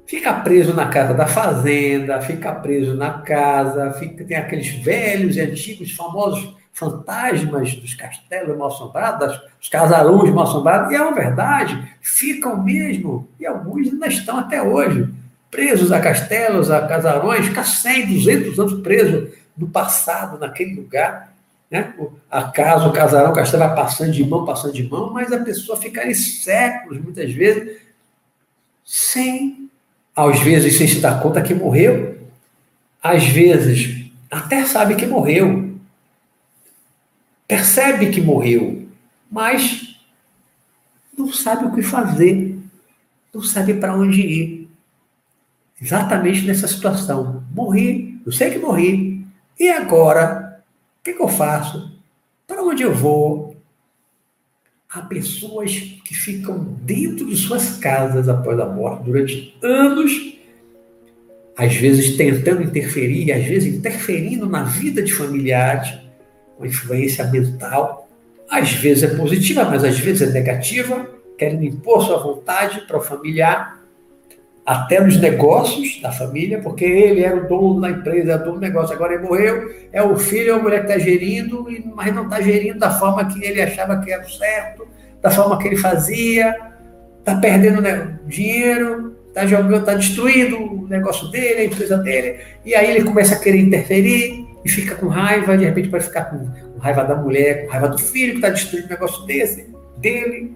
Fica preso na casa da fazenda, fica preso na casa, fica, tem aqueles velhos e antigos, famosos fantasmas dos castelos mal assombrados, dos casarões mal assombrados, e é uma verdade, ficam mesmo, e alguns ainda estão até hoje, presos a castelos, a casarões, fica 100, 200 anos presos no passado, naquele lugar. Né? A casa, o casarão, o castelo vai passando de mão, passando de mão, mas a pessoa fica ali séculos, muitas vezes, sem às vezes sem se dar conta que morreu, às vezes até sabe que morreu, percebe que morreu, mas não sabe o que fazer, não sabe para onde ir. Exatamente nessa situação. Morri, eu sei que morri. E agora? O que, que eu faço? Para onde eu vou? há pessoas que ficam dentro de suas casas após a morte durante anos, às vezes tentando interferir, às vezes interferindo na vida de familiares, com influência mental. Às vezes é positiva, mas às vezes é negativa, querendo impor sua vontade para o familiar, até nos negócios da família, porque ele era o dono da empresa, era o dono do negócio, agora ele morreu, é o filho ou a mulher que está gerindo, mas não está gerindo da forma que ele achava que era certo, da forma que ele fazia, está perdendo né, dinheiro, está jogando, está destruindo o negócio dele, a empresa dele, e aí ele começa a querer interferir e fica com raiva, de repente pode ficar com raiva da mulher, com raiva do filho que está destruindo o negócio desse, dele.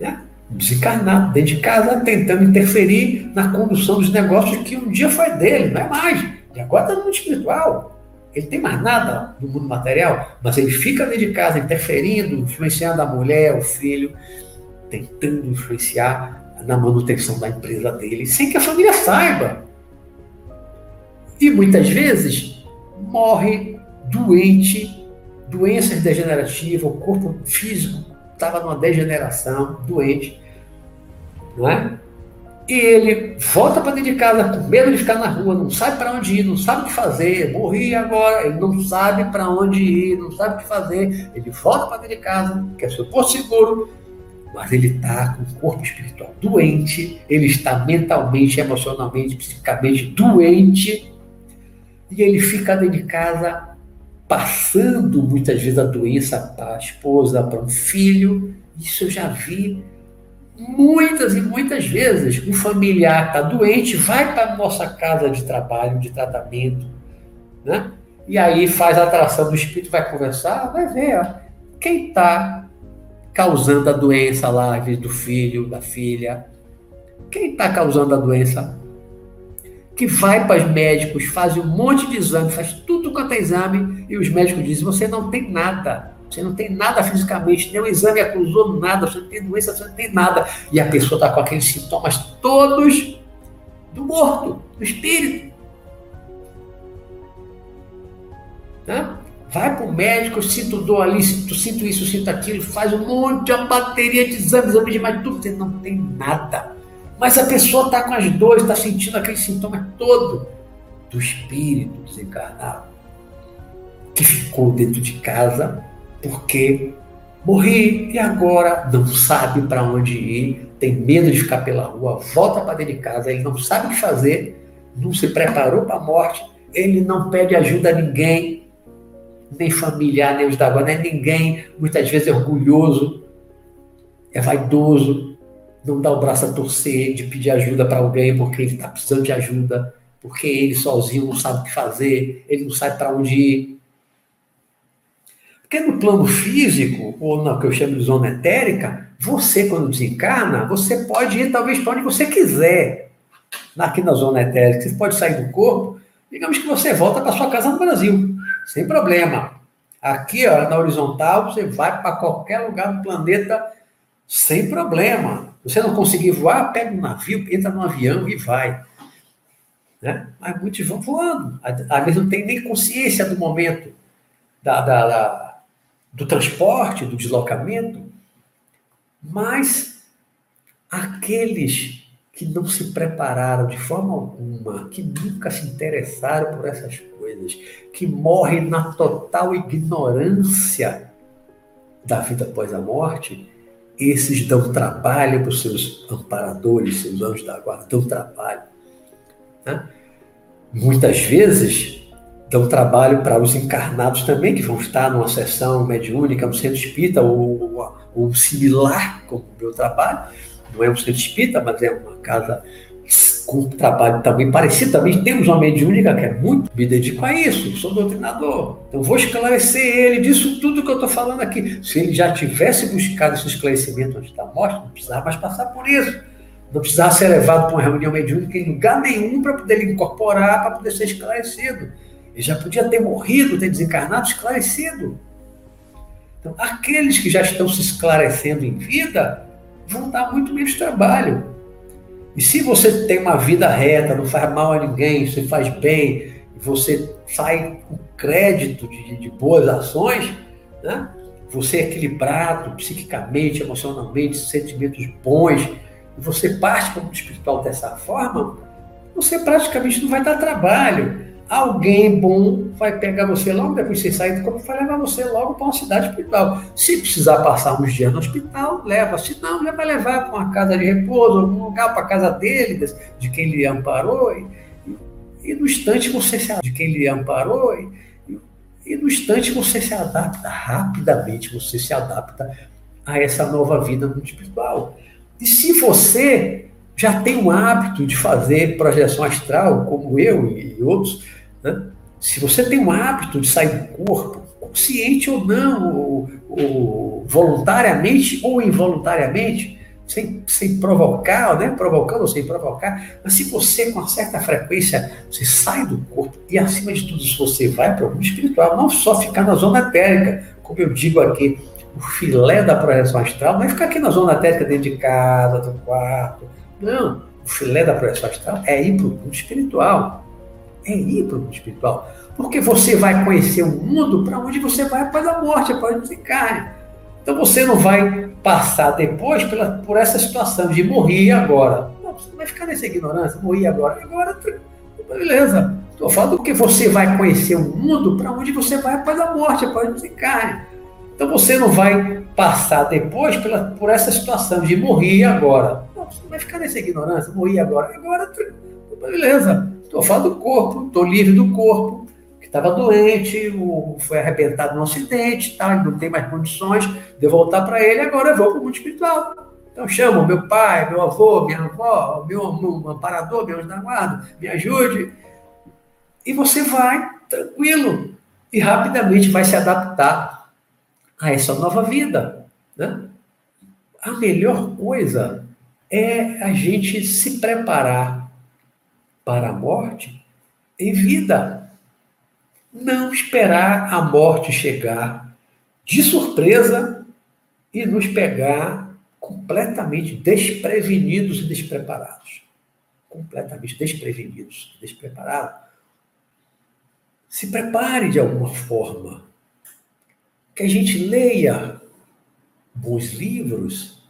Né? Desencarnado dentro de casa, tentando interferir na condução dos negócios que um dia foi dele, não é mais. E agora está no mundo espiritual. Ele tem mais nada no mundo material, mas ele fica dentro de casa interferindo, influenciando a mulher, o filho. tentando influenciar na manutenção da empresa dele, sem que a família saiba. E muitas vezes morre doente, doenças degenerativas, o corpo físico estava numa degeneração, doente, não é? E ele volta para dentro de casa com medo de ficar na rua, não sabe para onde ir, não sabe o que fazer, morri agora, ele não sabe para onde ir, não sabe o que fazer. Ele volta para dentro de casa, quer seu porto seguro, mas ele está com o corpo espiritual doente, ele está mentalmente, emocionalmente, psicicamente doente, e ele fica dentro de casa passando muitas vezes a doença para a esposa, para um filho. Isso eu já vi muitas e muitas vezes. Um familiar está doente, vai para a nossa casa de trabalho, de tratamento, né? E aí faz a atração do espírito, vai conversar, vai ver ó, quem está causando a doença lá, do filho, da filha? Quem está causando a doença? Que vai para os médicos, faz um monte de exame, faz tudo quanto é exame, e os médicos dizem: você não tem nada. Você não tem nada fisicamente, nenhum exame acusou nada, você não tem doença, você não tem nada. E a pessoa está com aqueles sintomas todos do morto, do espírito. Né? Vai para o médico, sinto dor ali, sinto, sinto isso, sinto aquilo, faz um monte, de bateria de exames, exames de mais tudo, você não tem nada. Mas a pessoa está com as dores, está sentindo aquele sintoma todo do espírito desencarnado, que ficou dentro de casa porque morri e agora não sabe para onde ir, tem medo de ficar pela rua, volta para dentro de casa, ele não sabe o que fazer, não se preparou para a morte, ele não pede ajuda a ninguém, nem familiar, nem os da agora, nem ninguém, muitas vezes é orgulhoso, é vaidoso, não dá o braço a torcer de pedir ajuda para alguém porque ele está precisando de ajuda, porque ele sozinho não sabe o que fazer, ele não sabe para onde ir. Porque no plano físico, ou no que eu chamo de zona etérica, você, quando desencarna, você pode ir talvez para onde você quiser. Aqui na zona etérica, você pode sair do corpo, digamos que você volta para sua casa no Brasil sem problema. Aqui, ó, na horizontal, você vai para qualquer lugar do planeta sem problema. Você não conseguir voar, pega um navio, entra no avião e vai. Né? Mas muitos vão voando. Às vezes não tem nem consciência do momento da, da, da, do transporte, do deslocamento. Mas aqueles que não se prepararam de forma alguma, que nunca se interessaram por essas coisas, que morrem na total ignorância da vida após a morte, esses dão trabalho para os seus amparadores, seus anjos da guarda, dão trabalho. Né? Muitas vezes dão trabalho para os encarnados também, que vão estar numa sessão mediúnica, no centro espírita, ou, ou similar como o meu trabalho, não é um centro espírita, mas é uma casa com trabalho também parecido. Também temos uma mediúnica que é muito, me dedico a isso, sou doutrinador. Então vou esclarecer ele disso tudo que eu estou falando aqui. Se ele já tivesse buscado esse esclarecimento antes da morte, não precisava mais passar por isso. Não precisava ser levado para uma reunião mediúnica em lugar nenhum para poder incorporar, para poder ser esclarecido. Ele já podia ter morrido, ter desencarnado esclarecido. Então, aqueles que já estão se esclarecendo em vida, vão dar muito menos trabalho. E se você tem uma vida reta, não faz mal a ninguém, você faz bem, você sai com crédito de, de boas ações, né? você é equilibrado psiquicamente, emocionalmente, sentimentos bons, e você parte para o espiritual dessa forma, você praticamente não vai dar trabalho alguém bom vai pegar você logo depois de você sair do corpo vai levar você logo para uma cidade espiritual. Se precisar passar uns dias no hospital, leva. Se não, já vai levar para uma casa de repouso, algum lugar para a casa dele, de quem lhe amparou. E, e, no instante você se de quem lhe amparou. E, e no instante você se adapta, rapidamente você se adapta a essa nova vida no espiritual. E se você já tem o hábito de fazer projeção astral, como eu e outros, né? Se você tem um hábito de sair do corpo, consciente ou não, ou, ou voluntariamente ou involuntariamente, sem, sem provocar, né? provocando ou sem provocar, mas se você, com uma certa frequência, você sai do corpo e, acima de tudo isso, você vai para o mundo espiritual, não só ficar na zona etérica, como eu digo aqui, o filé da projeção astral não é ficar aqui na zona técnica dentro de casa, do quarto. Não. O filé da projeção astral é ir para o mundo espiritual. É ir para o mundo espiritual. Porque você vai conhecer o mundo para onde você vai após a morte, após o desencarne. Então você não vai passar depois pela, por essa situação de morrer agora. Não, você não vai ficar nessa ignorância, morrer agora. Agora, beleza. Estou falando que você vai conhecer o mundo para onde você vai após a morte, após o desencarne. Então você não vai passar depois pela, por essa situação de morrer agora. Não, você não vai ficar nessa ignorância, morrer agora. Agora, beleza. Estou falando do corpo, estou livre do corpo, que estava doente, foi arrebentado no acidente, tá, não tem mais condições de voltar para ele, agora eu vou para o mundo espiritual. Então chamo meu pai, meu avô, minha avó, meu, meu amparador, meu anjo da guarda, me ajude. E você vai tranquilo e rapidamente vai se adaptar a essa nova vida. Né? A melhor coisa é a gente se preparar para a morte em vida. Não esperar a morte chegar de surpresa e nos pegar completamente desprevenidos e despreparados. Completamente desprevenidos e despreparados. Se prepare de alguma forma que a gente leia bons livros,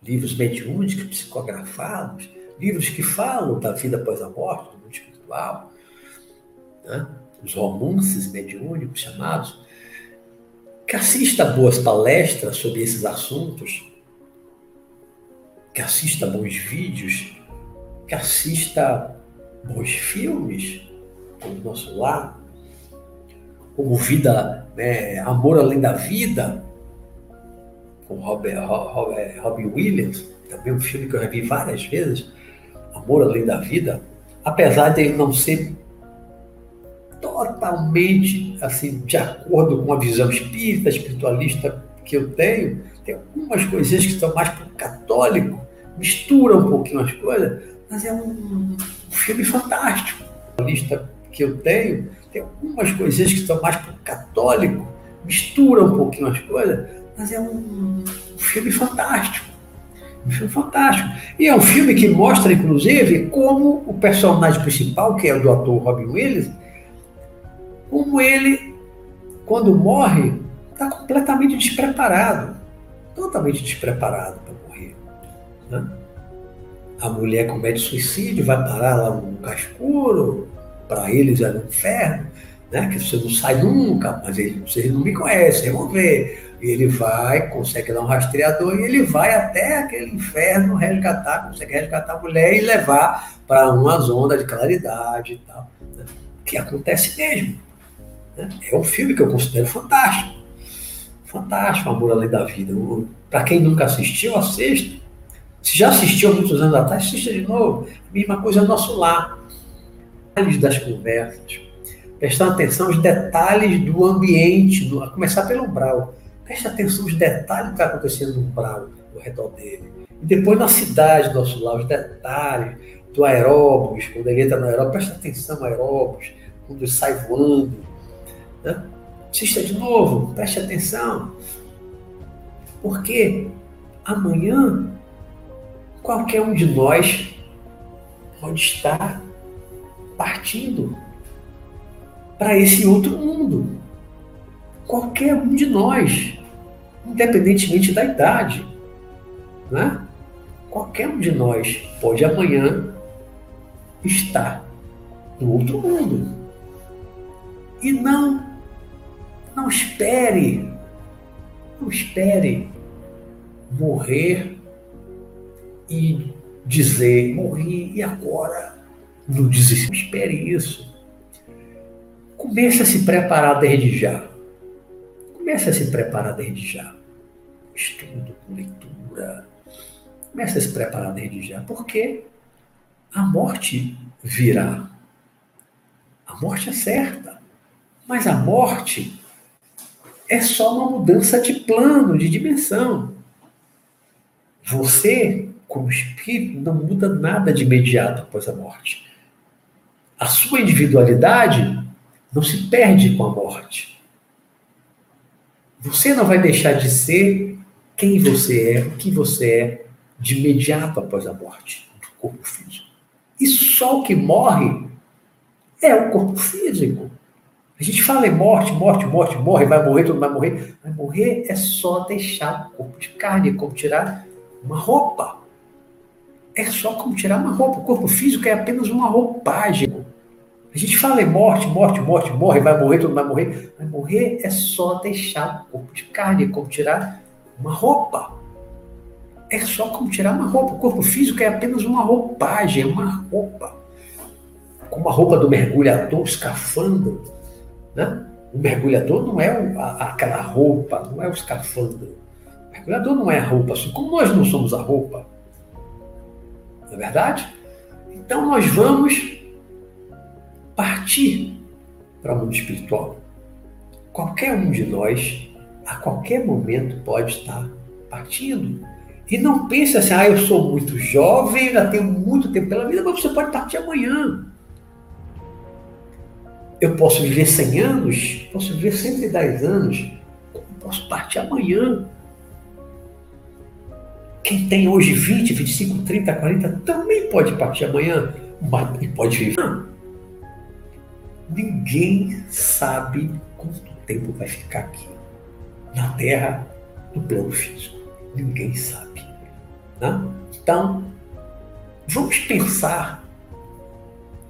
livros mediúnicos, psicografados, livros que falam da vida após a morte, do mundo espiritual, né? os romances mediúnicos chamados, que assista boas palestras sobre esses assuntos, que assista bons vídeos, que assista bons filmes, como Nosso Lar, como Vida, né, Amor Além da Vida, com Robert, Robert, Robin Williams, também um filme que eu já vi várias vezes, Amor Além da Vida, apesar de ele não ser totalmente assim de acordo com a visão espírita, espiritualista que eu tenho, tem algumas coisinhas que são mais para o católico, mistura um pouquinho as coisas, mas é um, filme fantástico. A lista que eu tenho tem algumas coisinhas que são mais para o católico, mistura um pouquinho as coisas, mas é um filme fantástico. Um filme fantástico. E é um filme que mostra, inclusive, como o personagem principal, que é o do ator Robin Williams, como ele, quando morre, está completamente despreparado. Totalmente despreparado para morrer. Né? A mulher comete suicídio, vai parar lá no lugar escuro, para eles é um inferno, né? que você não sai nunca, mas ele, vocês não me conhecem, vão ver. Ele vai, consegue dar um rastreador e ele vai até aquele inferno resgatar, consegue resgatar a mulher e levar para uma zona de claridade e tal. Né? Que acontece mesmo. Né? É um filme que eu considero fantástico. Fantástico, Amor Além da Vida. Para quem nunca assistiu, assista. Se já assistiu muitos anos atrás, assista de novo. Mesma coisa é nosso lar detalhes das conversas, prestar atenção aos detalhes do ambiente, do, a começar pelo umbral. Preste atenção aos detalhes que está acontecendo no umbral, ao redor dele. E depois na cidade do nosso lado, os detalhes do aeróbus, quando ele entra no aeróbus, preste atenção no aeróbus, quando ele sai voando. Né? Assista de novo, preste atenção. Porque amanhã qualquer um de nós pode estar partindo para esse outro mundo. Qualquer um de nós, independentemente da idade. Né? Qualquer um de nós pode amanhã estar no outro mundo. E não, não espere, não espere morrer e dizer, morri e agora? no desespero. Espere isso. Comece a se preparar desde já. Comece a se preparar desde já. Estudo, leitura. Comece a se preparar desde já. Porque a morte virá. A morte é certa. Mas a morte é só uma mudança de plano, de dimensão. Você, como espírito, não muda nada de imediato após a morte a sua individualidade não se perde com a morte. Você não vai deixar de ser quem você é, o que você é, de imediato após a morte do corpo físico. E só o que morre é o corpo físico. A gente fala em morte, morte, morte, morre, vai morrer, todo mundo vai morrer. Vai morrer é só deixar o corpo de carne, é como tirar uma roupa. É só como tirar uma roupa. O corpo físico é apenas uma roupagem. A gente fala em morte, morte, morte, morre, vai morrer, mundo vai morrer. Vai morrer é só deixar o corpo de carne, é como tirar uma roupa. É só como tirar uma roupa. O corpo físico é apenas uma roupagem, é uma roupa. Como a roupa do mergulhador, o escafandro. Né? O mergulhador não é a, aquela roupa, não é o escafandro. O mergulhador não é a roupa, assim como nós não somos a roupa. Não é verdade? Então nós vamos partir para o mundo espiritual. Qualquer um de nós, a qualquer momento, pode estar partindo. E não pense assim, ah, eu sou muito jovem, ainda tenho muito tempo pela vida, mas você pode partir amanhã. Eu posso viver 100 anos, posso viver 110 anos, posso partir amanhã. Quem tem hoje 20, 25, 30, 40 também pode partir amanhã, mas pode viver. Ninguém sabe quanto tempo vai ficar aqui, na Terra, no plano físico. Ninguém sabe. Né? Então, vamos pensar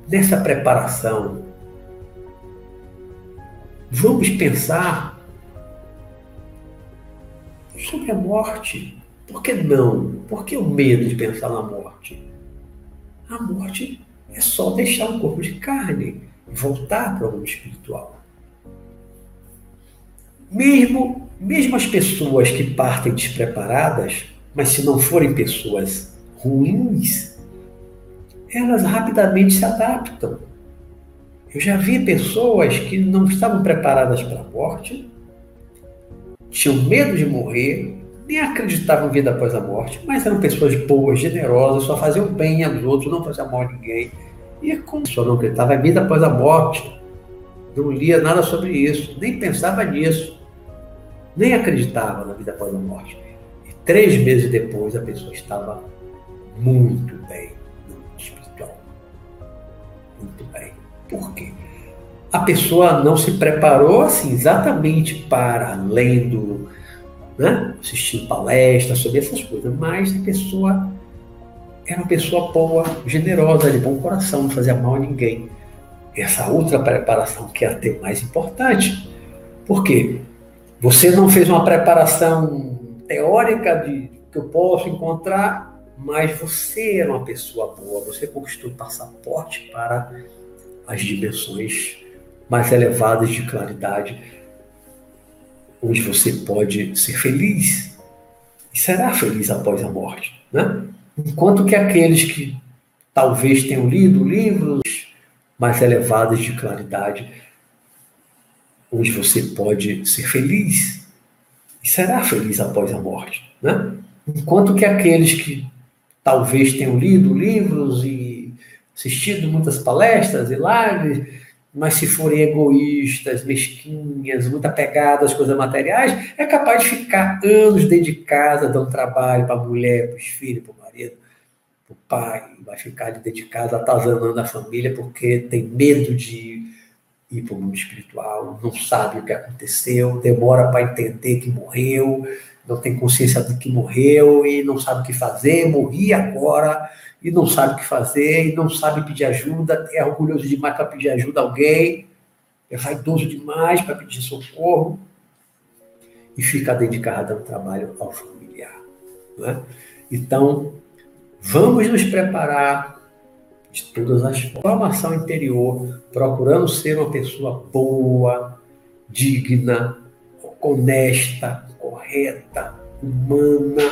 nessa preparação. Vamos pensar sobre a morte. Por que não? Por que o medo de pensar na morte? A morte é só deixar o corpo de carne voltar para o mundo espiritual. Mesmo, mesmo as pessoas que partem despreparadas, mas se não forem pessoas ruins, elas rapidamente se adaptam. Eu já vi pessoas que não estavam preparadas para a morte, tinham medo de morrer, nem acreditavam em vida após a morte, mas eram pessoas boas, generosas, só faziam bem aos outros, não faziam mal a ninguém. E como só não acreditava em vida após a morte, não lia nada sobre isso, nem pensava nisso, nem acreditava na vida após a morte. E três meses depois a pessoa estava muito bem no espiritual. Muito bem. Por quê? A pessoa não se preparou assim exatamente para lendo, né? assistindo palestras sobre essas coisas, mas a pessoa era uma pessoa boa, generosa, de bom coração, não fazia mal a ninguém. Essa outra preparação que é até mais importante. Por quê? Você não fez uma preparação teórica de que eu posso encontrar, mas você era uma pessoa boa, você conquistou o passaporte para as dimensões mais elevadas de claridade, onde você pode ser feliz e será feliz após a morte, né? Enquanto que aqueles que talvez tenham lido livros mais elevados de claridade, onde você pode ser feliz e será feliz após a morte, né? Enquanto que aqueles que talvez tenham lido livros e assistido muitas palestras e lives, mas se forem egoístas, mesquinhas, muito apegadas às coisas materiais, é capaz de ficar anos dentro de casa, dando trabalho para a mulher, para os filhos, para o para o pai, vai ficar dedicado, atazanando a família porque tem medo de ir para o mundo espiritual, não sabe o que aconteceu, demora para entender que morreu, não tem consciência de que morreu e não sabe o que fazer, morri agora e não sabe o que fazer e não sabe pedir ajuda, é orgulhoso demais para pedir ajuda a alguém, é vaidoso demais para pedir socorro e fica dedicado ao trabalho ao familiar. Né? Então, Vamos nos preparar de todas as formas. Formação interior, procurando ser uma pessoa boa, digna, honesta, correta, humana.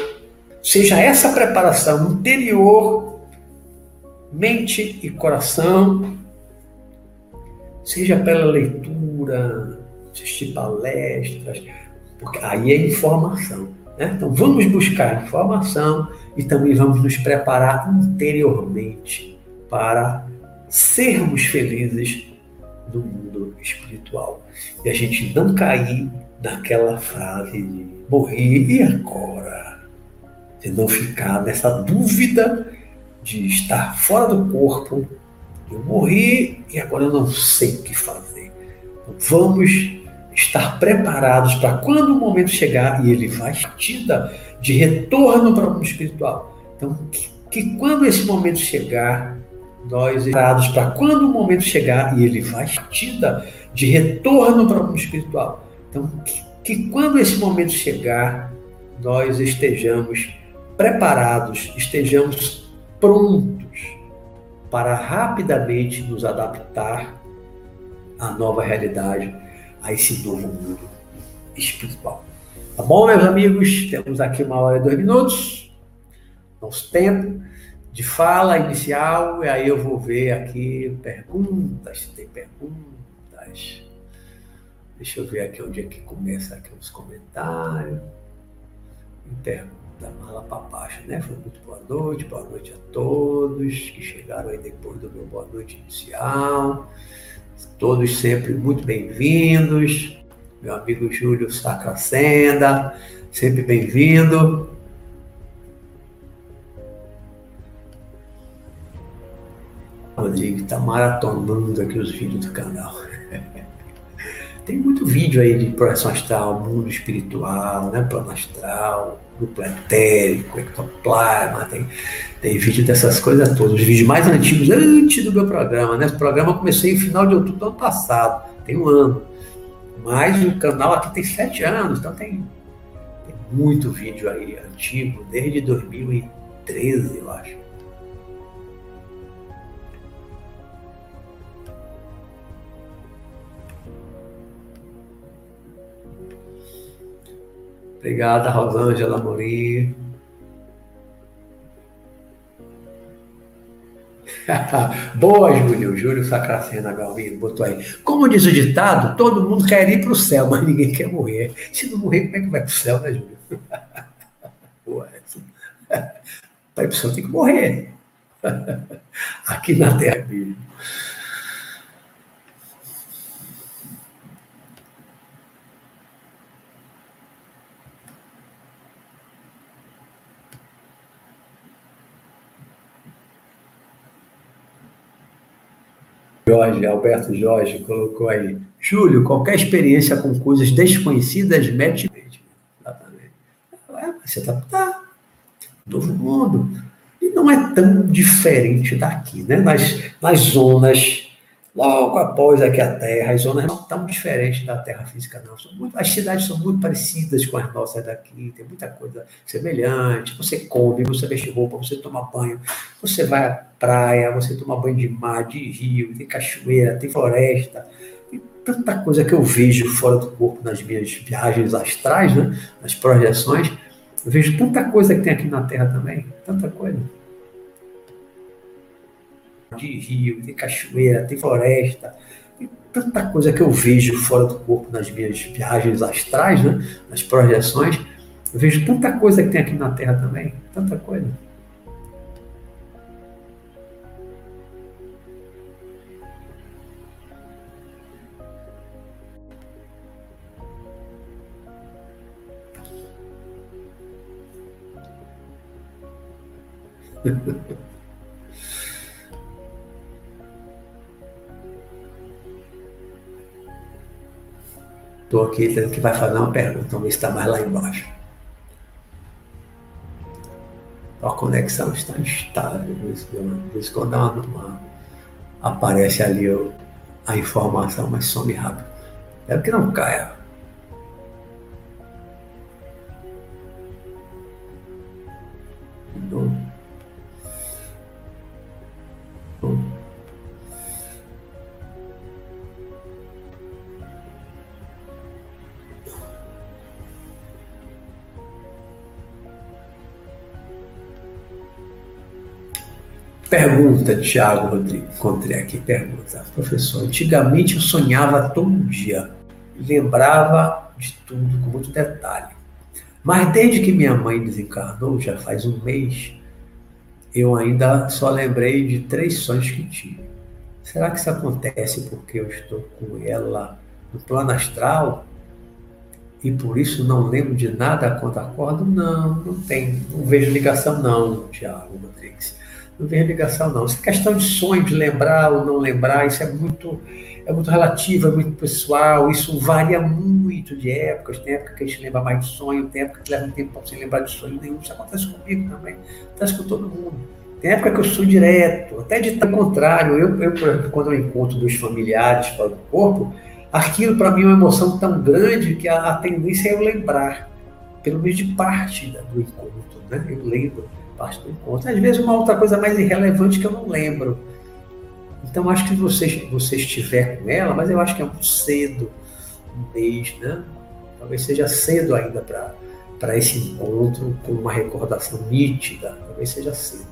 Seja essa preparação interior, mente e coração, seja pela leitura, assistir palestras, porque aí é informação. Né? Então vamos buscar informação e também vamos nos preparar interiormente para sermos felizes no mundo espiritual. E a gente não cair naquela frase de morrer e agora? De não ficar nessa dúvida de estar fora do corpo, eu morri e agora eu não sei o que fazer. Então, vamos estar preparados para quando o momento chegar e ele vai partida de retorno para o mundo espiritual. Então, que, que quando esse momento chegar, nós preparados para quando o momento chegar e ele vai partida de retorno para o mundo espiritual. Então, que, que quando esse momento chegar, nós estejamos preparados, estejamos prontos para rapidamente nos adaptar à nova realidade, a esse novo mundo espiritual. Tá bom, meus amigos? Temos aqui uma hora e dois minutos, nosso tempo de fala inicial, e aí eu vou ver aqui perguntas, tem perguntas. Deixa eu ver aqui onde é que começa aqui os comentários. Pergunta mala para baixo, né? Foi muito boa noite, boa noite a todos que chegaram aí depois do meu boa noite inicial. Todos sempre muito bem-vindos. Meu amigo Júlio Sacracenda, sempre bem-vindo. Rodrigo está maratonando aqui os vídeos do canal. (laughs) Tem muito vídeo aí de projeção astral, mundo espiritual, né? plano astral, duplo etérico, ectoplasma, tem, tem vídeo dessas coisas todas. Os vídeos mais antigos, antes do meu programa, né? O programa comecei no final de outubro do ano passado, tem um ano. Mas o canal aqui tem sete anos, então tem, tem muito vídeo aí antigo, desde 2013, eu acho. Obrigada, Rosângela Morim. (laughs) Boa, Júlio. Júlio Sacracena Galvino botou aí. Como diz o ditado, todo mundo quer ir para o céu, mas ninguém quer morrer. Se não morrer, como é que vai para o céu, né, Júlio? (laughs) Boa, para o céu tem que morrer. (laughs) Aqui na Terra mesmo. Jorge, Alberto Jorge, colocou aí. Júlio, qualquer experiência com coisas desconhecidas mete você está tá, novo mundo. E não é tão diferente daqui, né? Nas, nas zonas Logo após aqui a Terra, as zonas não tão diferentes da Terra física, não. Muito, as cidades são muito parecidas com as nossas daqui, tem muita coisa semelhante. Você come, você veste roupa, você toma banho, você vai à praia, você toma banho de mar, de rio, tem cachoeira, tem floresta. Tem tanta coisa que eu vejo fora do corpo nas minhas viagens astrais, né? nas projeções. Eu vejo tanta coisa que tem aqui na Terra também, tanta coisa de rio, tem cachoeira, tem floresta, tem tanta coisa que eu vejo fora do corpo nas minhas viagens astrais, né? nas projeções. Eu vejo tanta coisa que tem aqui na Terra também, tanta coisa. (laughs) Estou aqui dizendo que vai fazer uma pergunta, vamos ver se está mais lá embaixo. A conexão está instável, por isso, quando uma, uma, aparece ali a informação, mas some rápido. É que não caia. Pergunta, Tiago encontrei aqui, pergunta. Professor, antigamente eu sonhava todo dia, lembrava de tudo com muito detalhe. Mas desde que minha mãe desencarnou, já faz um mês, eu ainda só lembrei de três sonhos que tive. Será que isso acontece porque eu estou com ela no plano astral? e por isso não lembro de nada quando acordo? Não, não tem. Não vejo ligação, não, Tiago Rodrigues. Não vejo ligação, não. Essa questão de sonho, de lembrar ou não lembrar, isso é muito, é muito relativo, é muito pessoal. Isso varia muito de épocas. Tem época que a gente lembra mais de sonho, tem época que leva um tempo para você lembrar de sonho nenhum. Isso acontece comigo também. Acontece com todo mundo. Tem época que eu sou direto, até de estar contrário. Eu, eu, quando eu encontro dos familiares fora do corpo, aquilo para mim é uma emoção tão grande que a, a, tendência é eu lembrar, pelo menos de parte do encontro, né? Eu lembro parte do encontro. Às vezes uma outra coisa mais irrelevante que eu não lembro. Então acho que você, você estiver com ela, mas eu acho que é muito cedo, um mês, né? Talvez seja cedo ainda para esse encontro com uma recordação nítida, talvez seja cedo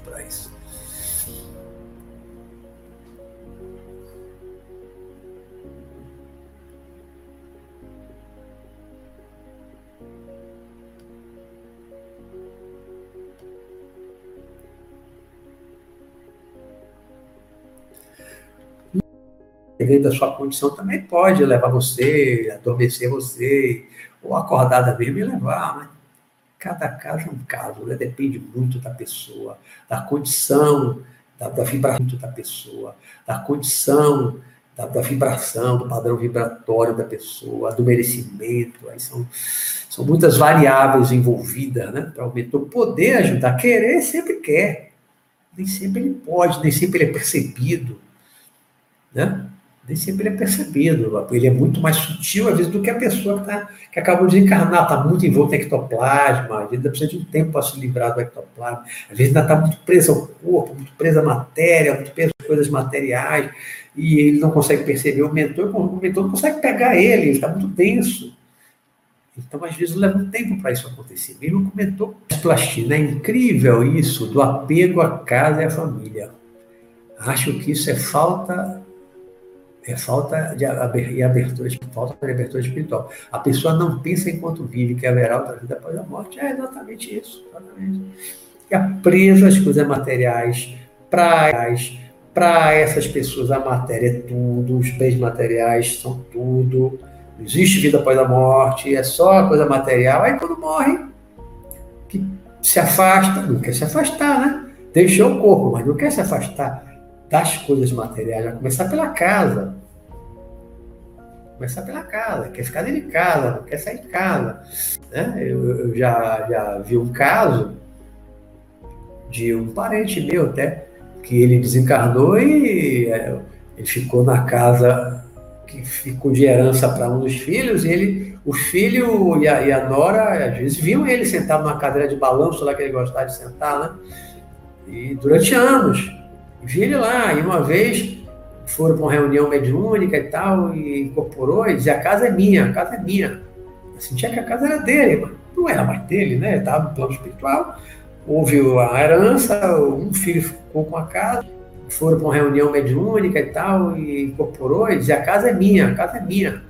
dependendo da sua condição, também pode levar você, adormecer você, ou acordada mesmo e levar, né? Cada caso é um caso, né? depende muito da pessoa, da condição, da, da vibração da pessoa, da condição, da, da, vibração, do padrão vibratório da pessoa, do merecimento. Aí são, são muitas variáveis envolvidas né? para o mentor poder ajudar. Querer sempre quer, nem sempre ele pode, nem sempre ele é percebido. Né? Nem sempre é percebido. Ele é muito mais sutil, às vezes, do que a pessoa que, tá, que acabou de encarnar, está muito envolto em ectoplasma, ainda precisa de um tempo para se livrar do ectoplasma. Às vezes ainda está muito preso ao corpo, muito preso à matéria, muito preso às coisas materiais, e ele não consegue perceber o mentor, o mentor não consegue pegar ele, ele está muito denso. Então, às vezes, leva um tempo para isso acontecer. Mesmo comentou plastina, é incrível isso do apego à casa e à família. Acho que isso é falta é falta de abertura, falta de abertura espiritual. A pessoa não pensa enquanto vive que haverá outra vida após a morte. É exatamente isso. Exatamente. E a presa às coisas materiais, para para essas pessoas a matéria é tudo, os bens materiais são tudo. Não existe vida após a morte, é só coisa material. Aí quando morre, que se afasta, não quer se afastar, né? Deixou o corpo, mas não quer se afastar das coisas materiais, começar pela casa. Começar pela casa, quer ficar dentro de casa, não quer sair de casa. Né? Eu, eu já, já vi um caso de um parente meu até, que ele desencarnou e é, ele ficou na casa que ficou de herança para um dos filhos, e ele, o filho e a, e a nora, às vezes, viam ele sentado numa cadeira de balanço lá que ele gostava de sentar, né? E durante anos. Vi ele lá, e uma vez foram para uma reunião mediúnica e tal, e incorporou e dizia: a casa é minha, a casa é minha. Eu sentia que a casa era dele, mas não era mais dele, né? Estava no plano espiritual. Houve a herança, um filho ficou com a casa, foram para uma reunião mediúnica e tal, e incorporou e dizia: a casa é minha, a casa é minha.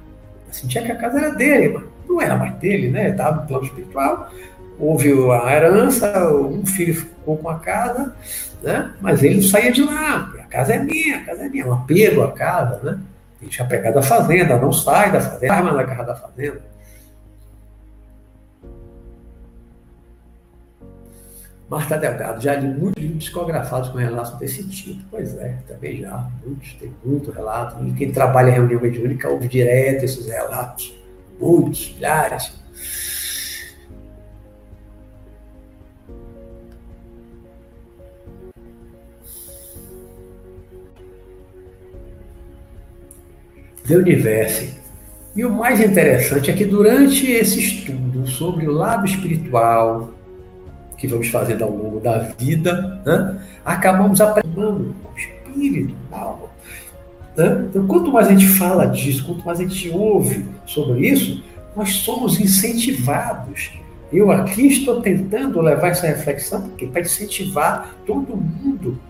Eu sentia que a casa era dele, mas não era mais dele, né? Estava no plano espiritual. Houve a herança, um filho ficou com a casa, né? Mas ele não saía de lá. A casa é minha, a casa é minha. Um apego à casa, né? Ele tinha pegado a fazenda, não sai da fazenda, mais na casa da fazenda. Marta Delgado, já li muitos livros psicografados com relatos desse tipo. Pois é, também já, muitos, tem muito relato. E quem trabalha em reunião mediúnica ouve direto esses relatos. Muitos, milhares. The Universe. E o mais interessante é que durante esse estudo sobre o lado espiritual, que vamos fazendo ao longo da vida, né, acabamos aprendendo o espírito, a alma. Né? Então, quanto mais a gente fala disso, quanto mais a gente ouve sobre isso, nós somos incentivados. Eu aqui estou tentando levar essa reflexão porque para incentivar todo mundo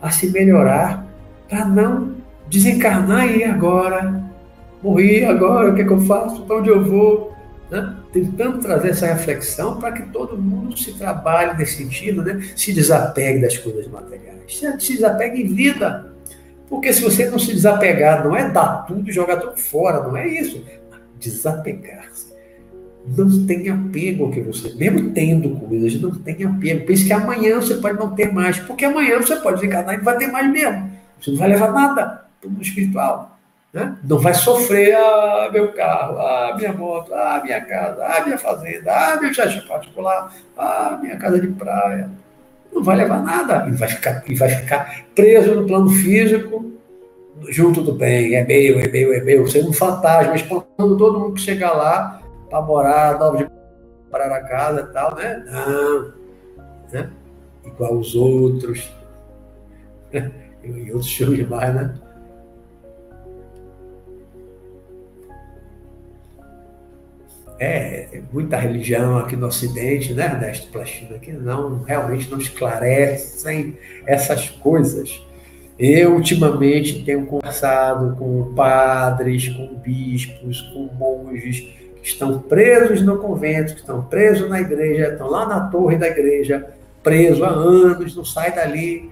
a se melhorar, para não desencarnar e agora morri, agora o que, é que eu faço? Para onde eu vou? Né? Tentando trazer essa reflexão para que todo mundo se trabalhe nesse sentido, né? se desapegue das coisas materiais, se desapegue em vida. Porque se você não se desapegar, não é dar tudo e jogar tudo fora, não é isso. Desapegar-se. não tem apego ao que você, mesmo tendo coisas, não tem apego. Pense que amanhã você pode não ter mais, porque amanhã você pode desencarnar e não vai ter mais mesmo. Você não vai levar nada para o mundo espiritual. Né? Não vai sofrer, ah, meu carro, ah, minha moto, ah, minha casa, ah, minha fazenda, ah, meu jardim particular, ah, minha casa de praia. Não vai levar nada. E vai ficar, e vai ficar preso no plano físico, junto do bem, é meu, é meu, é meu, sendo um fantasma, espantando todo mundo que chegar lá para morar, nova de parar a casa e tal, né? Não. Né? Igual os outros. (laughs) e outros filmes mais, né? É, muita religião aqui no Ocidente, né, Ernesto Plastina, que não, realmente não esclarecem essas coisas. Eu, ultimamente, tenho conversado com padres, com bispos, com monges que estão presos no convento, que estão presos na igreja, estão lá na torre da igreja, preso há anos, não sai dali,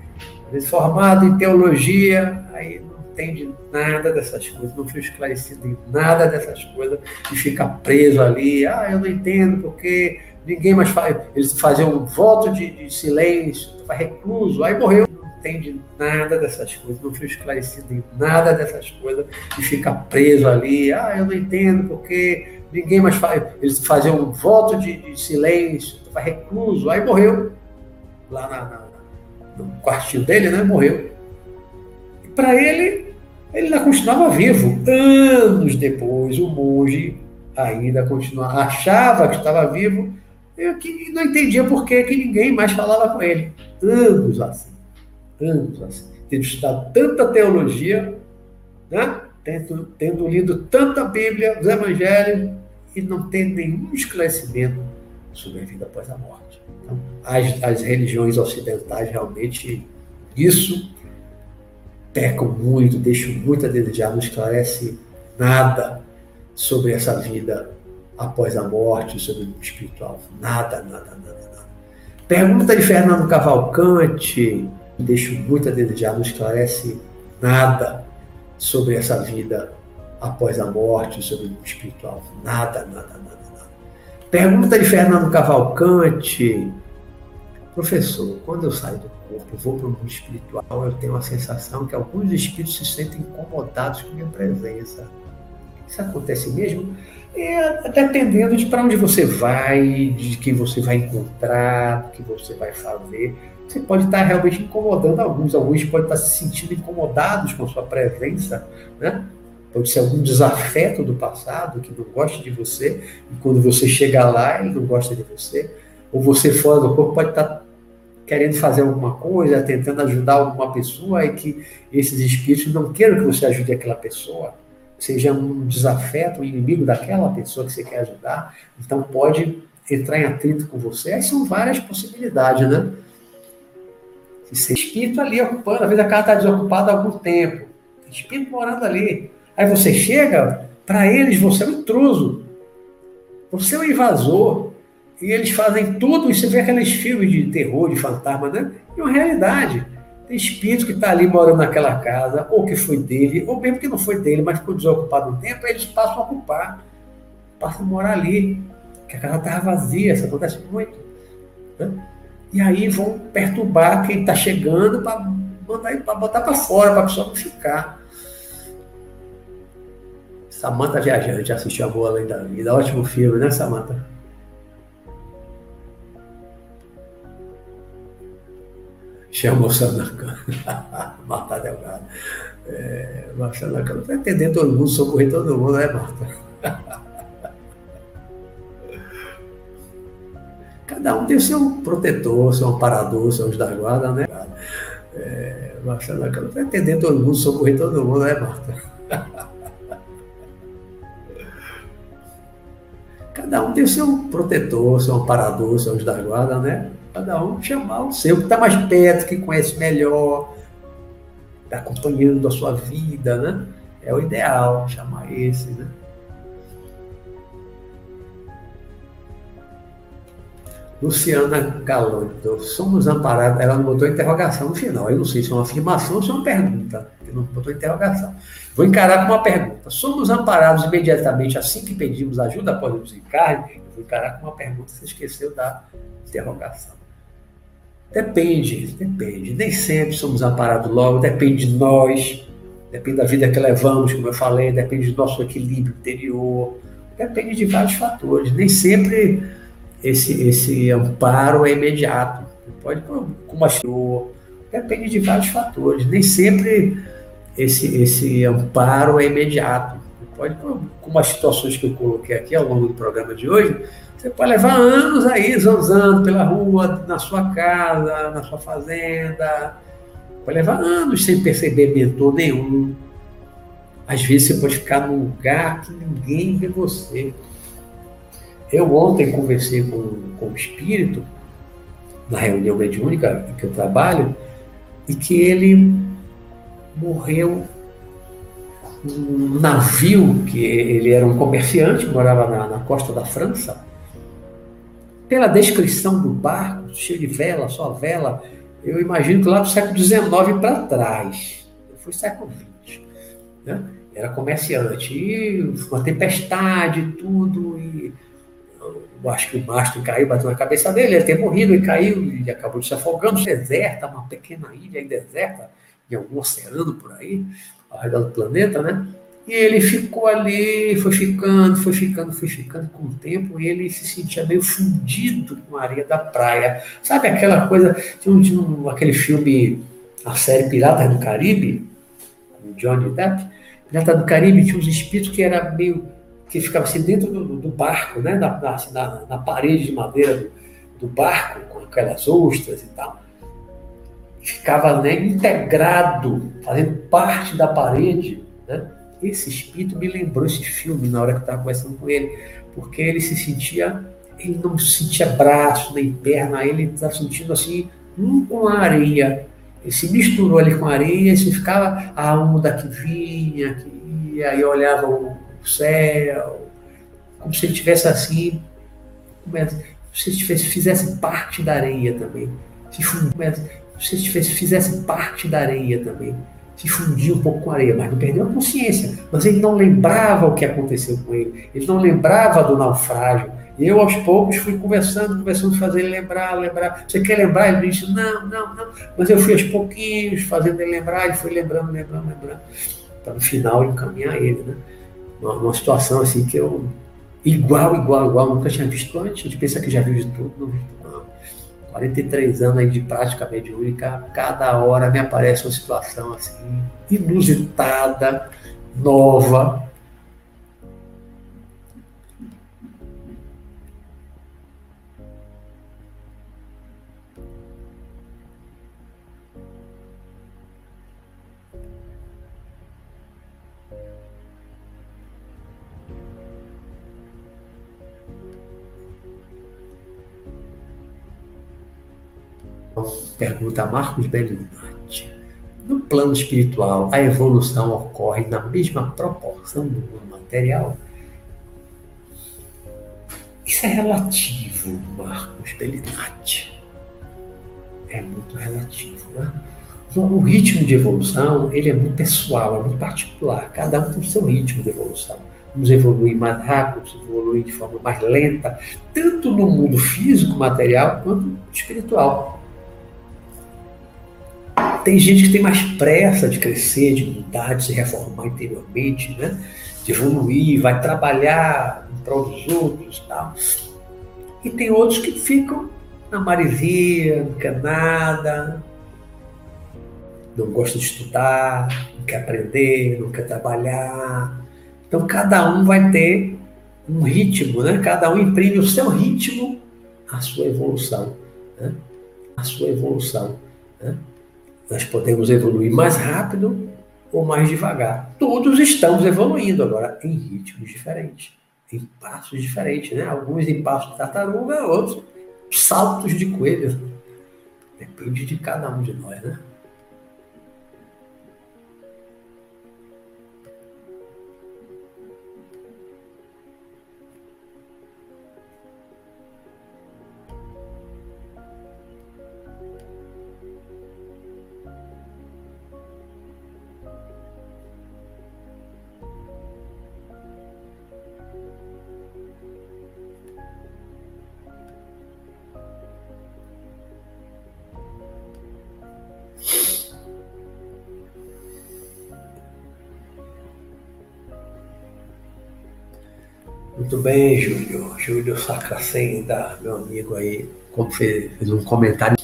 formado em teologia, aí entende nada dessas coisas, não foi esclarecido em nada dessas coisas e fica preso ali. Ah, eu não entendo porque ninguém mais faz. Eles faziam um voto de, de silêncio, estava recluso, aí morreu. Não entende nada dessas coisas, não foi esclarecido em nada dessas coisas e fica preso ali. Ah, eu não entendo porque ninguém mais faz. Eles faziam um voto de, de silêncio, estava recluso, aí morreu. Lá na, na, no quartinho dele, né? Morreu. Para ele, ele ainda continuava vivo. Anos depois, o monge ainda continuava, achava que estava vivo, e que não entendia por que, que ninguém mais falava com ele. Anos assim. Anos assim. Tendo estudado tanta teologia, né? tendo, tendo lido tanta Bíblia, os Evangelhos, e não tendo nenhum esclarecimento sobre a vida após a morte. Então, as, as religiões ocidentais realmente isso pecam muito, deixam muito a desejar, não esclarece nada sobre essa vida após a morte, sobre o espiritual. Nada, nada, nada, nada. Pergunta de Fernando Cavalcante, deixa muito a desejar, não esclarece nada sobre essa vida após a morte, sobre o espiritual. Nada, nada, nada, nada. Pergunta de Fernando Cavalcante, professor, quando eu saio do corpo, vou para o mundo espiritual, eu tenho a sensação que alguns espíritos se sentem incomodados com minha presença. Isso acontece mesmo? É, dependendo de para onde você vai, de quem você vai encontrar, o que você vai fazer. Você pode estar realmente incomodando alguns, alguns podem estar se sentindo incomodados com a sua presença, né? Pode ser algum desafeto do passado que não gosta de você, e quando você chega lá, ele não gosta de você. Ou você fora do corpo pode estar querendo fazer alguma coisa, tentando ajudar alguma pessoa e que esses espíritos não queiram que você ajude aquela pessoa, seja um desafeto, um inimigo daquela pessoa que você quer ajudar, então pode entrar em atrito com você. Aí são várias possibilidades, né? Esse espírito ali ocupando, às vezes a casa está desocupada há algum tempo, espírito morando ali. Aí você chega, para eles você é um intruso, você é um invasor, e eles fazem tudo, você vê aqueles filmes de terror, de fantasma, né? E uma realidade. Tem espírito que está ali morando naquela casa, ou que foi dele, ou mesmo que não foi dele, mas ficou desocupado um tempo, eles passam a ocupar, passam a morar ali, que a casa estava vazia, isso acontece muito. Né? E aí vão perturbar quem está chegando para botar para fora, para a pessoa não ficar. Samanta Viajante assistiu a Boa Além da Vida. Ótimo filme, né, Samanta? Chamou Sanacan, (laughs) Marta Delgado. É, Sanacan vai atender todo mundo, socorrer todo mundo, né, Marta? (laughs) Cada um tem seu protetor, seu amparador, seu anjo da guarda, né? É, Marta Sanacan vai atender todo mundo, socorrer todo mundo, né, Marta? (laughs) Cada um tem seu protetor, seu amparador, seu anjo da guarda, né? Cada um chamar o seu, que está mais perto, que conhece melhor, está acompanhando a sua vida, né? É o ideal, chamar esse, né? Luciana Galante, somos amparados. Ela não botou interrogação no final. Eu não sei se é uma afirmação ou se é uma pergunta. não botou interrogação. Vou encarar com uma pergunta. Somos amparados imediatamente assim que pedimos ajuda após o desencarne? Eu vou encarar com uma pergunta, você esqueceu da interrogação. Depende, depende. Nem sempre somos amparados logo, depende de nós, depende da vida que levamos, como eu falei, depende do nosso equilíbrio interior, depende de vários fatores. Nem sempre esse, esse amparo é imediato. Pode, como achou, depende de vários fatores. Nem sempre esse, esse amparo é imediato. Pode, como as situações que eu coloquei aqui ao longo do programa de hoje, você pode levar anos aí zanzando pela rua, na sua casa, na sua fazenda. Pode levar anos sem perceber mentor nenhum. Às vezes você pode ficar num lugar que ninguém vê você. Eu ontem conversei com, com o espírito, na reunião mediúnica que eu trabalho, e que ele morreu num navio, que ele era um comerciante, morava na, na costa da França. Pela descrição do barco, cheio de vela, só vela, eu imagino que lá do século XIX para trás, foi século XX, né? era comerciante, e uma tempestade, tudo, e eu acho que o mastro caiu, bateu na cabeça dele, ele ter morrido e caiu e acabou se afogando. Deserta, uma pequena ilha deserta, em algum oceano por aí, ao redor do planeta, né? E ele ficou ali, foi ficando, foi ficando, foi ficando com o tempo, ele se sentia meio fundido com a areia da praia. Sabe aquela coisa, tinha tinha um, aquele filme, a série Piratas do Caribe, com Johnny Depp, Piratas do Caribe tinha uns espíritos que era meio que ficava assim dentro do, do barco, né? na, na, na, parede de madeira do, do, barco, com aquelas ostras e tal. Ficava né, integrado, fazendo parte da parede. Né? Esse espírito me lembrou esse filme na hora que eu estava conversando com ele, porque ele se sentia, ele não sentia braço nem perna, ele estava sentindo assim, um com a areia. Ele se misturou ali com a areia, e ficava a onda que vinha, que ia, e olhava o céu, como se ele tivesse assim, como se ele tivesse, fizesse parte da areia também, se fundir, se ele tivesse, fizesse parte da areia também, se fundia um pouco com a areia, mas não perdeu a consciência, mas ele não lembrava o que aconteceu com ele, ele não lembrava do naufrágio, e eu, aos poucos, fui conversando, conversando, fazer ele lembrar, lembrar. Você quer lembrar? Ele disse, não, não, não. Mas eu fui aos pouquinhos, fazendo ele lembrar, ele foi lembrando, lembrando, lembrando. Para no final encaminhar ele, né? uma, situação assim que eu igual, igual, igual, nunca tinha visto antes. A gente pensa que já viu de tudo, não. 43 anos aí de prática mediúnica, cada hora me aparece uma situação assim, inusitada, nova, Pergunta Marcos Bellinati. No plano espiritual, a evolução ocorre na mesma proporção do mundo material? Isso é relativo, Marcos Bellinati. É muito relativo, né? O ritmo de evolução, ele é muito pessoal, é muito particular. Cada um tem o seu ritmo de evolução. Uns evoluem mais rápido, outros evoluem de forma mais lenta, tanto no mundo físico, material, quanto espiritual. Tem gente que tem mais pressa de crescer, de mudar, de se reformar interiormente, né? de evoluir, vai trabalhar em prol dos outros e tal. E tem outros que ficam na maresia, não quer nada, não gosta de estudar, não quer aprender, não quer trabalhar. Então cada um vai ter um ritmo, né? Cada um imprime o seu ritmo à sua evolução, né? A sua evolução, né? Nós podemos evoluir mais rápido ou mais devagar. Todos estamos evoluindo agora em ritmos diferentes, em passos diferentes, né? Alguns em passos de tartaruga, outros saltos de coelho. Depende de cada um de nós, né? Bem, Júlio. Júlio Sacracenda, meu amigo aí, como fez, fez um comentário.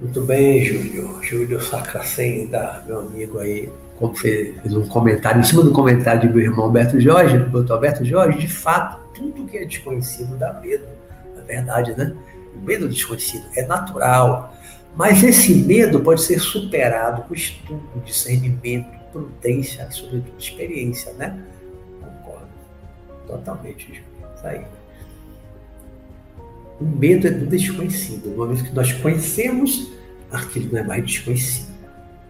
Muito bem, Júlio. Júlio Sacracenda, meu amigo aí, como fez, fez um comentário em cima do comentário de meu irmão Alberto Jorge, do doutor Alberto Jorge, de fato, tudo que é desconhecido dá medo. Na verdade, né? O medo desconhecido é natural mas esse medo pode ser superado com estudo, discernimento, prudência sobretudo, experiência, né? Concordo. Totalmente. Isso aí. O medo é do desconhecido. Uma vez que nós conhecemos, aquilo não é mais desconhecido.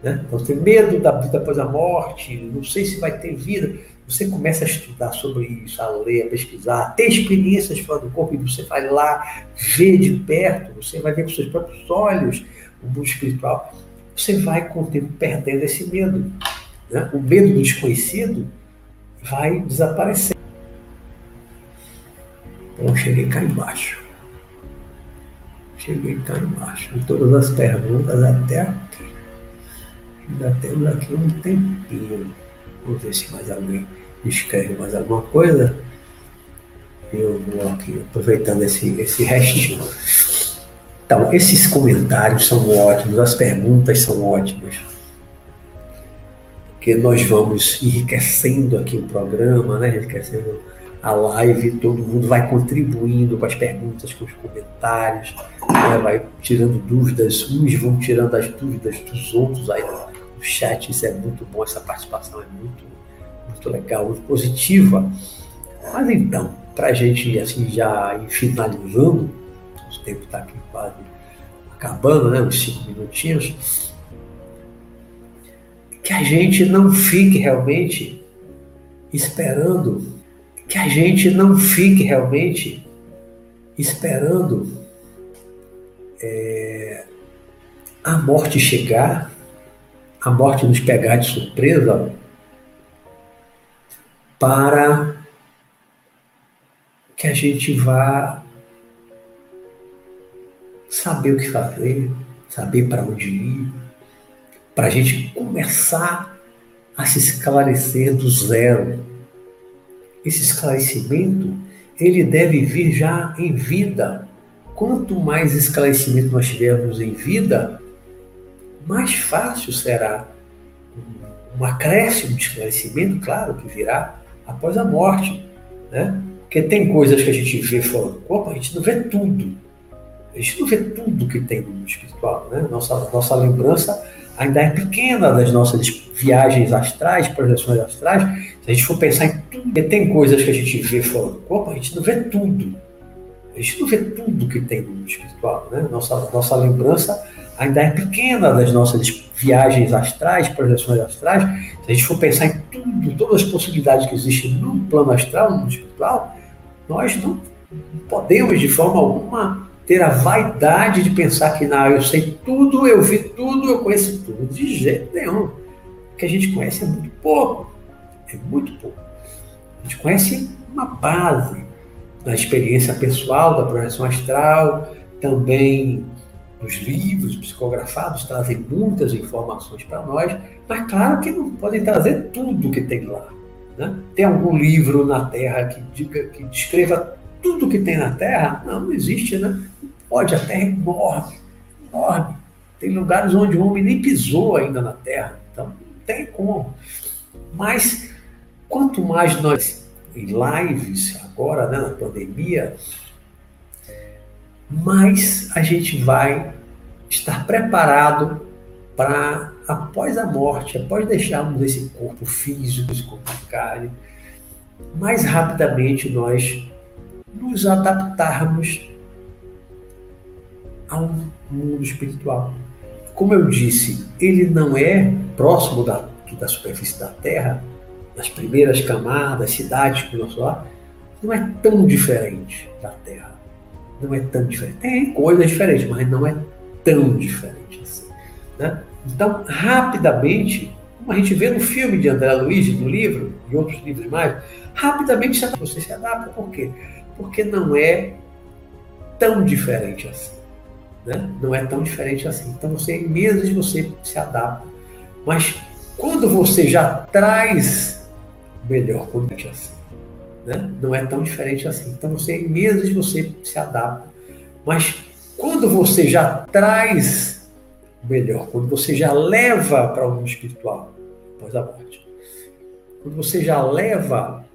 Né? Então, tem medo da vida após a morte, não sei se vai ter vida. Você começa a estudar sobre isso, a ler, a pesquisar, a ter experiências fora do corpo, e você vai lá ver de perto, você vai ver com seus próprios olhos o mundo espiritual. Você vai, com o tempo, perdendo esse medo. Né? O medo do desconhecido vai desaparecer. Então, cheguei cá embaixo. Cheguei cá embaixo. Em todas as perguntas, até ainda temos aqui um tempinho. Vamos ver se mais alguém escreve mais alguma coisa. Eu vou aqui aproveitando esse, esse restinho. Então, esses comentários são ótimos, as perguntas são ótimas. Porque nós vamos enriquecendo aqui o programa, né? enriquecendo a live, todo mundo vai contribuindo com as perguntas, com os comentários, né? vai tirando dúvidas, uns vão tirando as dúvidas dos outros aí no chat, isso é muito bom, essa participação é muito muito legal, muito positiva. Mas então, para a gente assim já ir finalizando, o tempo está aqui quase acabando, né, uns cinco minutinhos, que a gente não fique realmente esperando, que a gente não fique realmente esperando é, a morte chegar, a morte nos pegar de surpresa, para que a gente vá saber o que fazer, saber para onde ir, para a gente começar a se esclarecer do zero. Esse esclarecimento, ele deve vir já em vida. Quanto mais esclarecimento nós tivermos em vida, mais fácil será um acréscimo de esclarecimento, claro que virá, após a morte. Né? Porque tem coisas que a gente vê fora do corpo, a gente não vê tudo. A gente não vê tudo que tem no espiritual. Né? Nossa, nossa lembrança ainda é pequena das nossas viagens astrais, projeções astrais. Se a gente for pensar em tudo, porque tem coisas que a gente vê fora do corpo, a gente não vê tudo. A gente não vê tudo que tem no espiritual. Né? Nossa, nossa lembrança ainda é pequena das nossas viagens astrais, projeções astrais, se a gente for pensar em tudo, todas as possibilidades que existem no plano astral, no espiritual, nós não podemos de forma alguma ter a vaidade de pensar que não, eu sei tudo, eu vi tudo, eu conheço tudo. De jeito nenhum. O que a gente conhece é muito pouco. É muito pouco. A gente conhece uma base da experiência pessoal, da projeção astral, também os livros psicografados trazem muitas informações para nós, mas claro que não podem trazer tudo que tem lá. Né? Tem algum livro na Terra que, diga, que descreva tudo que tem na Terra? Não, não existe, né? Pode, a Terra é enorme, enorme. Tem lugares onde o homem nem pisou ainda na Terra, então não tem como. Mas quanto mais nós, em lives, agora, né, na pandemia, mais a gente vai estar preparado para, após a morte, após deixarmos esse corpo físico, esse corpo de carne, mais rapidamente nós nos adaptarmos ao mundo espiritual. Como eu disse, ele não é próximo da, da superfície da Terra, nas primeiras camadas, cidades que nós lá, não é tão diferente da Terra não é tão diferente. Tem coisas diferentes, mas não é tão diferente assim. Né? Então, rapidamente, como a gente vê no filme de André Luiz, no livro, e outros livros mais, rapidamente você se adapta. Por quê? Porque não é tão diferente assim. Né? Não é tão diferente assim. Então, você, em meses, você se adapta. Mas quando você já traz melhor, quando é assim, né? não é tão diferente assim. Então, você, meses você se adapta. Mas quando você já traz melhor, quando você já leva para o mundo espiritual, após a morte, quando você já leva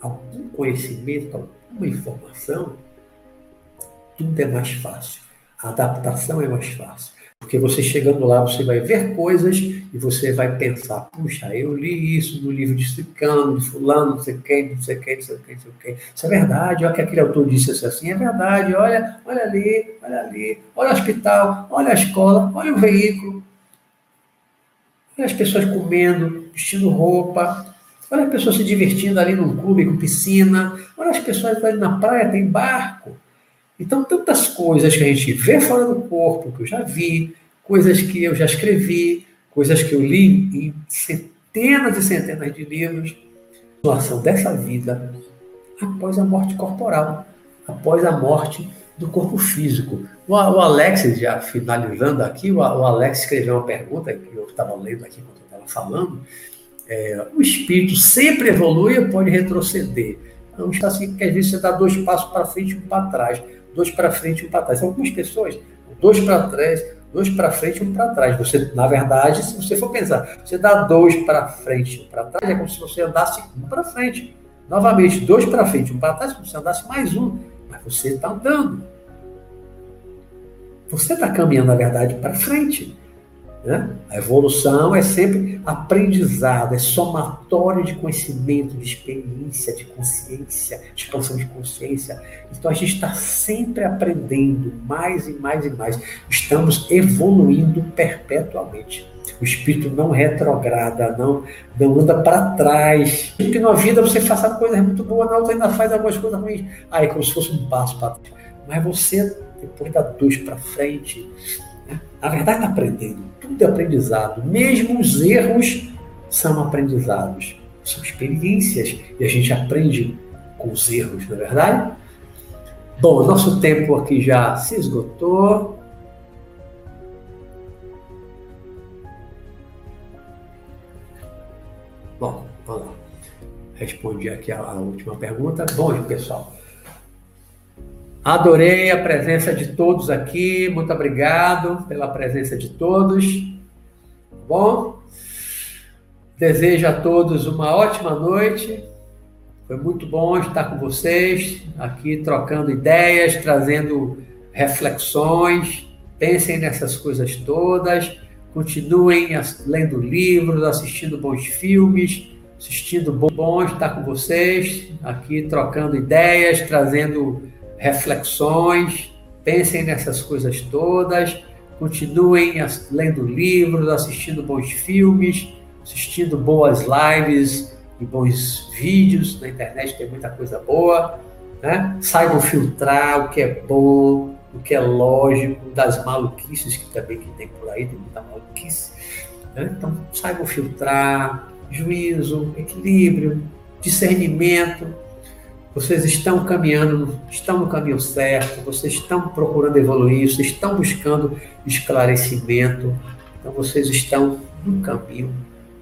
algum conhecimento, alguma informação, tudo é mais fácil. A adaptação é mais fácil. Porque você chegando lá, você vai ver coisas e você vai pensar, puxa, eu li isso no livro de Cicano, de fulano, não sei quem, não sei quem, não sei quem, não sei quem. Isso é verdade, olha que aquele autor disse isso assim, é verdade, olha, olha ali, olha ali, olha o hospital, olha a escola, olha o veículo. Olha as pessoas comendo, vestindo roupa, olha as pessoas se divertindo ali num clube com piscina, olha as pessoas ali na praia, tem barco. Então, tantas coisas que a gente vê fora do corpo, que eu já vi, coisas que eu já escrevi, coisas que eu li em centenas e centenas de livros, situação dessa vida após a morte corporal, após a morte do corpo físico. O, Alex, já finalizando aqui, o, Alex escreveu uma pergunta que eu estava lendo aqui enquanto eu estava falando. É, o espírito sempre evolui ou pode retroceder? Então, está assim que às vezes você dá dois passos para frente e um para trás dois para frente um para trás. São algumas pessoas, dois para trás, dois para frente um para trás. Você, na verdade, se você for pensar, você dá dois para frente um para trás, é como se você andasse um para frente. Novamente, dois para frente um para trás, é como se você andasse mais um. Mas você está andando. Você está caminhando, na verdade, para frente. Né? A evolução é sempre aprendizado, é somatório de conhecimento, de experiência, de consciência, de expansão de consciência. Então a gente está sempre aprendendo mais e mais e mais. Estamos evoluindo perpetuamente. O espírito não retrograda, não, não anda para trás. Porque na vida você faça coisas muito boas, na outra ainda faz algumas coisas ruins. Aí, como se fosse um passo para trás. Mas você, depois dá dois para frente, na verdade, está aprendendo. Tudo é aprendizado. Mesmo os erros são aprendizados. São experiências. E a gente aprende com os erros, não é verdade? Bom, nosso tempo aqui já se esgotou. Bom, vamos lá. Respondi aqui a, a última pergunta. Bom, pessoal. Adorei a presença de todos aqui. Muito obrigado pela presença de todos. Bom, desejo a todos uma ótima noite. Foi muito bom estar com vocês aqui trocando ideias, trazendo reflexões. Pensem nessas coisas todas. Continuem lendo livros, assistindo bons filmes, assistindo bom, bom estar com vocês aqui trocando ideias, trazendo reflexões, pensem nessas coisas todas, continuem lendo livros, assistindo bons filmes, assistindo boas lives e bons vídeos. Na internet tem muita coisa boa. Né? Saibam filtrar o que é bom, o que é lógico, das maluquices que também que tem por aí, tem muita maluquice. Né? Então, saibam filtrar, juízo, equilíbrio, discernimento, vocês estão caminhando, estão no caminho certo, vocês estão procurando evoluir, vocês estão buscando esclarecimento, então vocês estão no caminho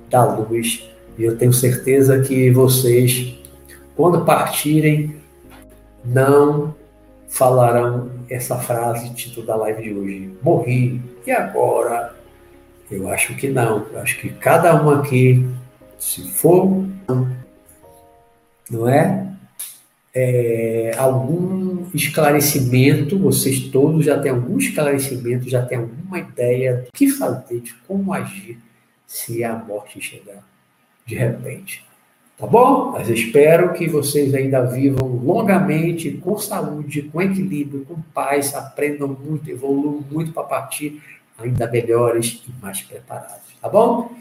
da luz. E eu tenho certeza que vocês, quando partirem, não falarão essa frase título da live de hoje. Morri. E agora? Eu acho que não. Eu acho que cada um aqui, se for, não é? É, algum esclarecimento, vocês todos já têm algum esclarecimento, já têm alguma ideia do que fazer, de como agir se a morte chegar de repente. Tá bom? Mas espero que vocês ainda vivam longamente, com saúde, com equilíbrio, com paz, aprendam muito, evoluam muito para partir ainda melhores e mais preparados. Tá bom?